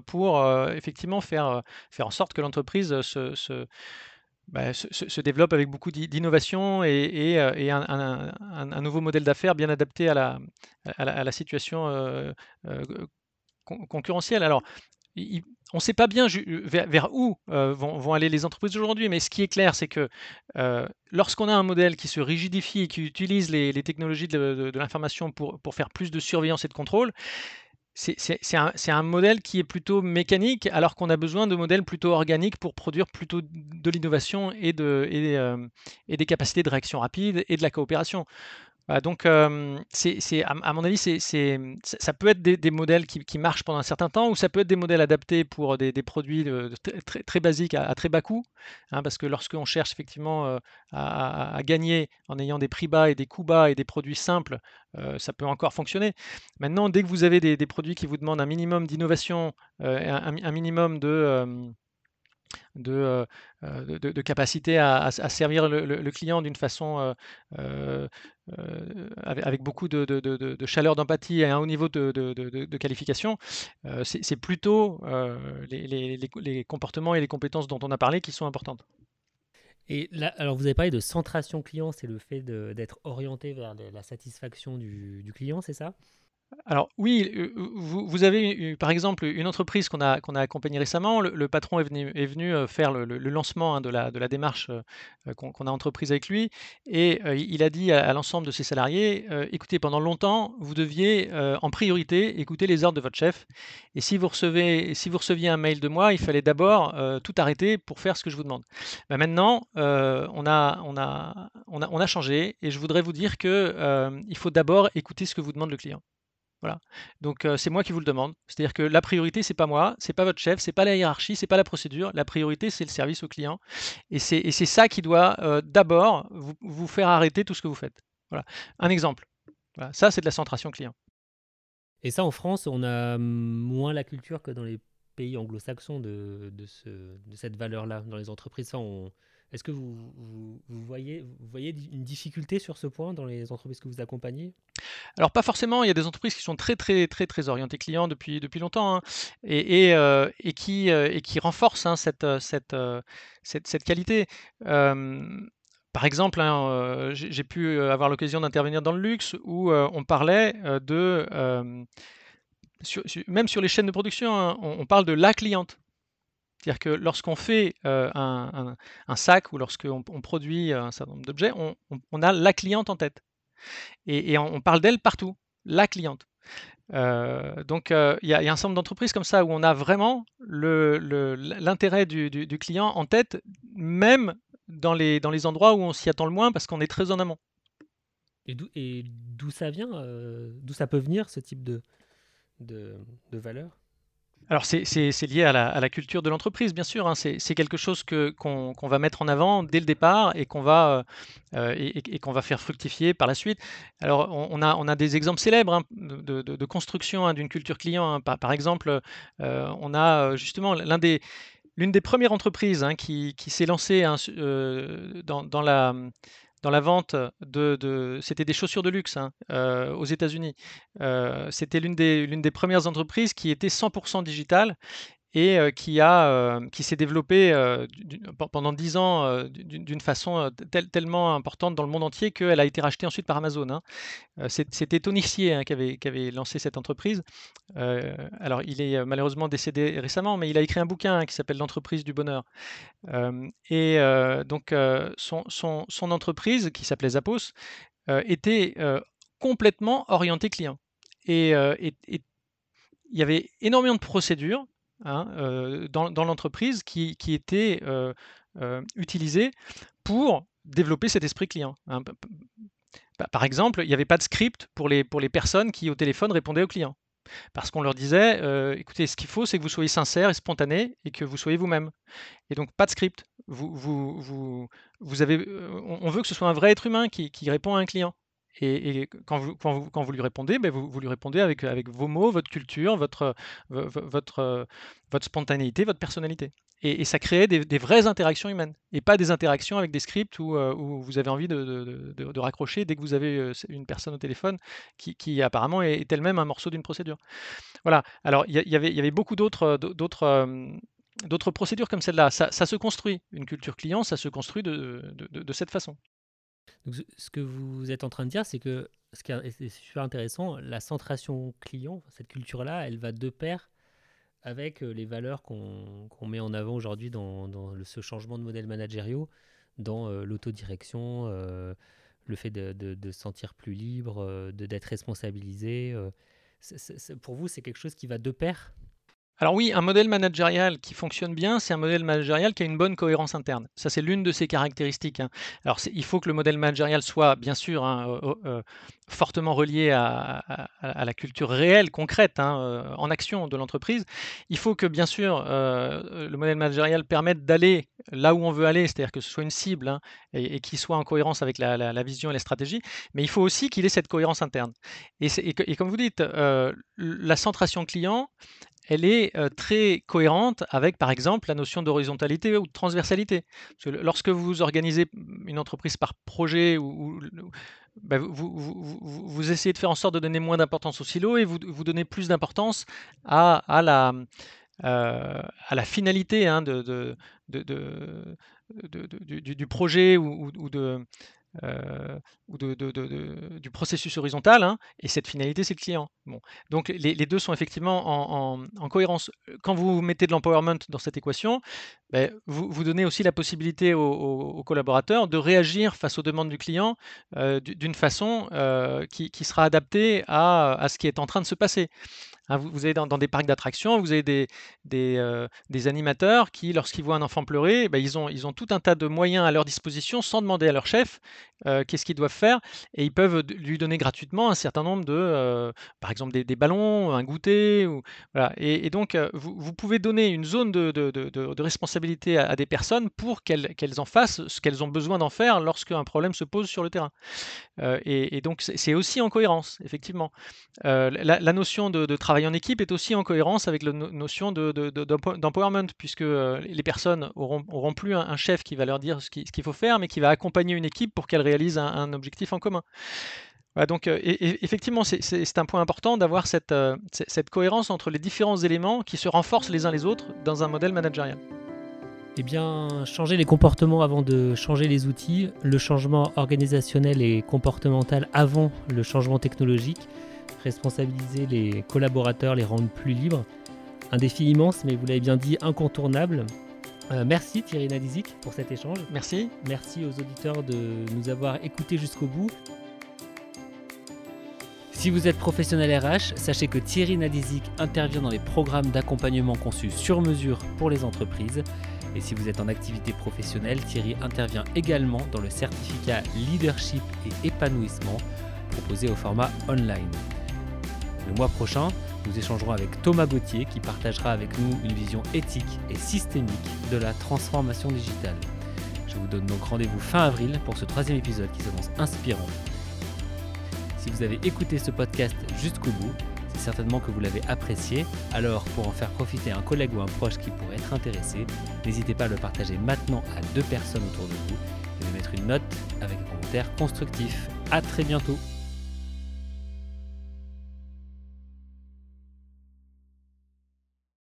pour effectivement faire, faire en sorte que l'entreprise se, se, bah, se, développe avec beaucoup d'i- d'innovation et, euh, un, nouveau modèle d'affaires bien adapté à la, situation euh, euh, con- concurrentielle. Alors, on ne sait pas bien vers, où vont, aller les entreprises aujourd'hui, mais ce qui est clair, c'est que euh, lorsqu'on a un modèle qui se rigidifie et qui utilise les, technologies de, l'information pour faire plus de surveillance et de contrôle, c'est un, modèle qui est plutôt mécanique, alors qu'on a besoin de modèles plutôt organiques pour produire plutôt de l'innovation et, euh, et des capacités de réaction rapide et de la coopération. Bah, donc, c'est à mon avis, c'est ça peut être des modèles qui marchent pendant un certain temps ou ça peut être des modèles adaptés pour des produits très basiques à très bas coût, hein. Parce que lorsqu'on cherche effectivement, à gagner en ayant des prix bas et des coûts bas et des produits simples, ça peut encore fonctionner. Maintenant, dès que vous avez des produits qui vous demandent un minimum d'innovation, un minimum de, de, heu heu, de de capacité à à servir le client d'une façon, heu, avec beaucoup de de chaleur, d'empathie et un haut niveau de qualification, c'est plutôt, les les les comportements et les compétences dont on a parlé qui sont importantes. Et là, alors vous avez parlé de centration client, c'est le fait d'être orienté vers la satisfaction du du client, c'est ça? Alors oui, heu, vous avez eu, par exemple, une entreprise qu'on a accompagnée récemment. Le patron est venu heu, faire le lancement, hein, de la démarche, heu, qu'on a entreprise avec lui et il a dit à l'ensemble de ses salariés: «Heu, écoutez, pendant longtemps, vous deviez, en priorité, écouter les ordres de votre chef et si vous recevez si vous receviez un mail de moi, il fallait d'abord, tout arrêter pour faire ce que je vous demande. Bah, maintenant, on a changé et je voudrais vous dire que, hem, il faut d'abord écouter ce que vous demande le client». Voilà. Donc c'est moi qui vous le demande. C'est-à-dire que la priorité, c'est pas moi, c'est pas votre chef, c'est pas la hiérarchie, c'est pas la procédure. La priorité, c'est le service au client et c'est ça qui doit, d'abord vous vous faire arrêter tout ce que vous faites. Voilà. Un exemple. Voilà, ça, c'est de la centration client. Et ça, en France, on a moins la culture que dans les pays anglo-saxons de de ce de cette valeur-là dans les entreprises. Ça, on est-ce que vous voyez une difficulté sur ce point dans les entreprises que vous accompagnez? Alors pas forcément, il y a des entreprises qui sont très, très, très, très orientées clients depuis depuis longtemps, hein et et heu et qui, renforcent, hein, cette, heu cette, qualité. Par exemple, hein, j'ai pu, avoir l'occasion d'intervenir dans le luxe où, on parlait, de, même sur les chaînes de production, on on parle de la cliente. C'est-à-dire que lorsqu'on fait, heu, un sac ou lorsqu'on on produit un certain nombre d'objets, on a la cliente en tête et on parle d'elle partout, la cliente. Heu, donc il y a un certain nombre d'entreprises comme ça où on a vraiment l'intérêt du client en tête, même dans les endroits où on s'y attend le moins parce qu'on est très en amont. Et d'où ça vient, d'où ça peut venir ce type de valeur? Alors c'est lié à la culture de l'entreprise, bien sûr, hein. C'est quelque chose que qu'on va mettre en avant dès le départ et qu'on va, heu heu, et qu'on va faire fructifier par la suite. Alors on a on a des exemples célèbres, hein, de construction, hein, d'une culture client. Par par exemple, heu on a, justement l'un des l'une des premières entreprises, qui qui s'est lancée, dans la, dans la vente de c'était des chaussures de luxe, hein, heu, aux États-Unis. Heu, c'était l'une des l'une des premières entreprises qui était 100% digitale et heu, qui a, heu, qui s'est développée, pen pendant 10 ans, d'une façon, tellement importante dans le monde entier qu'elle a été rachetée ensuite par Amazon, hein. C'était Tony Hsieh, hein, qui avait lancé cette entreprise. Alors il est, heu, malheureusement décédé récemment, mais il a écrit un bouquin, hein, qui s'appelle «L'entreprise du bonheur». Et donc son entreprise qui s'appelait Zappos, était, complètement orientée client et il y avait énormément de procédures, hein, dans l'entreprise qui qui étaient, utilisées pour développer cet esprit client, hein. Bah, par exemple, il y avait pas de script pour les pour les personnes qui, au téléphone, répondaient aux clients. Parce qu'on leur disait, «Écoutez, ce qu'il faut, c'est que vous soyez sincère et spontané et que vous soyez vous-même et donc pas de script. Vous vous vous vous avez, on veut que ce soit un vrai être humain qui qui répond à un client et quand vous lui répondez, beh, vous lui répondez avec, vos mots, votre culture, votre, votre spontanéité, votre personnalité et ça créait des vraies interactions humaines et pas des interactions avec des scripts où, où vous avez envie de raccrocher dès que vous avez, heu, une personne au téléphone qui apparemment est elle-même un morceau d'une procédure. Voilà, alors il y avait beaucoup d'autres, procédures comme celle-là. Ça se construit. Une culture client, ça se construit de cette façon. Donc ce que vous êtes en train de dire, c'est que ce qui est super intéressant, la centration client, cette culture-là, elle va de pair avec, heu, les valeurs qu'on met en avant aujourd'hui dans ce changement de modèle managériaux, dans, heu, l'autodirection, heu, le fait de de de se sentir plus libre, d'être responsabilisé, pour vous, c'est quelque chose qui va de pair? Alors oui, un modèle managérial qui fonctionne bien, c'est un modèle managérial qui a une bonne cohérence interne. Ça, c'est l'une de ses caractéristiques, hein. Alors il faut que le modèle managérial soit bien sûr, hein, euh, fortement relié à la culture réelle, concrète, hein, euh, en action de l'entreprise. Il faut que bien sûr, euh, le modèle managérial permette d'aller là où on veut aller, c'est-à-dire que ce soit une cible, et qu'il soit en cohérence avec la vision et la stratégie, mais il faut aussi qu'il ait cette cohérence interne et comme vous dites, la centration client, elle est très cohérente avec, par exemple, la notion d'horizontalité ou de transversalité. Lorsque vous organisez une entreprise par projet ou, vous, essayez de faire en sorte de donner moins d'importance au silo et vous, donnez plus d'importance à, la, à la finalité hein, du, projet ou de, euh, ou du processus horizontal, hein, et cette finalité, c'est le client. Donc les, deux sont effectivement en, cohérence. Quand vous mettez de l'empowerment dans cette équation, ben, vous, donnez aussi la possibilité aux, collaborateurs de réagir face aux demandes du client euh, d'une façon euh, qui, sera adaptée à, ce qui est en train de se passer. Hein, vous, avez dans, des parcs d'attractions, vous avez des, des, euh, animateurs qui, lorsqu'ils voient un enfant pleurer, bah, ils ont tout un tas de moyens à leur disposition sans demander à leur chef qu'est-ce qu'ils doivent faire. Et ils peuvent lui donner gratuitement un certain nombre de, par exemple, des, ballons, un goûter. Ou, voilà. et, donc, vous, pouvez donner une zone de, de, de, responsabilité à, des personnes pour qu'elles en fassent ce qu'elles ont besoin d'en faire lorsqu'un problème se pose sur le terrain. Et, donc, c'est aussi en cohérence, effectivement. La, notion de, travail en équipe est aussi en cohérence avec la notion d'empowerment, puisque les personnes auront, plus un, chef qui va leur dire ce qu'il faut faire, mais qui va accompagner une équipe pour qu'elle réalise un, objectif en commun. donc euh, effectivement, c'est un point important d'avoir cette, euh, cette cohérence entre les différents éléments qui se renforcent les uns les autres dans un modèle managérial. Eh bien, changer les comportements avant de changer les outils, le changement organisationnel et comportemental avant le changement technologique, responsabiliser les collaborateurs, les rendre plus libres. Un défi immense, mais vous l'avez bien dit, incontournable. Euh, merci Thierry Nadizic pour cet échange. Merci. Merci aux auditeurs de nous avoir écoutés jusqu'au bout. Si vous êtes professionnel RH, sachez que Thierry Nadizic intervient dans les programmes d'accompagnement conçus sur mesure pour les entreprises. Et si vous êtes en activité professionnelle, Thierry intervient également dans le certificat Leadership et épanouissement proposé au format online. Le mois prochain, nous échangerons avec Thomas Gauthier qui partagera avec nous une vision éthique et systémique de la transformation digitale. Je vous donne donc rendez-vous fin avril pour ce troisième épisode qui s'annonce inspirant. Si vous avez écouté ce podcast jusqu'au bout, c'est certainement que vous l'avez apprécié. Alors, pour en faire profiter un collègue ou un proche qui pourrait être intéressé, n'hésitez pas à le partager maintenant à deux personnes autour de vous et de mettre une note avec un commentaire constructif. A très bientôt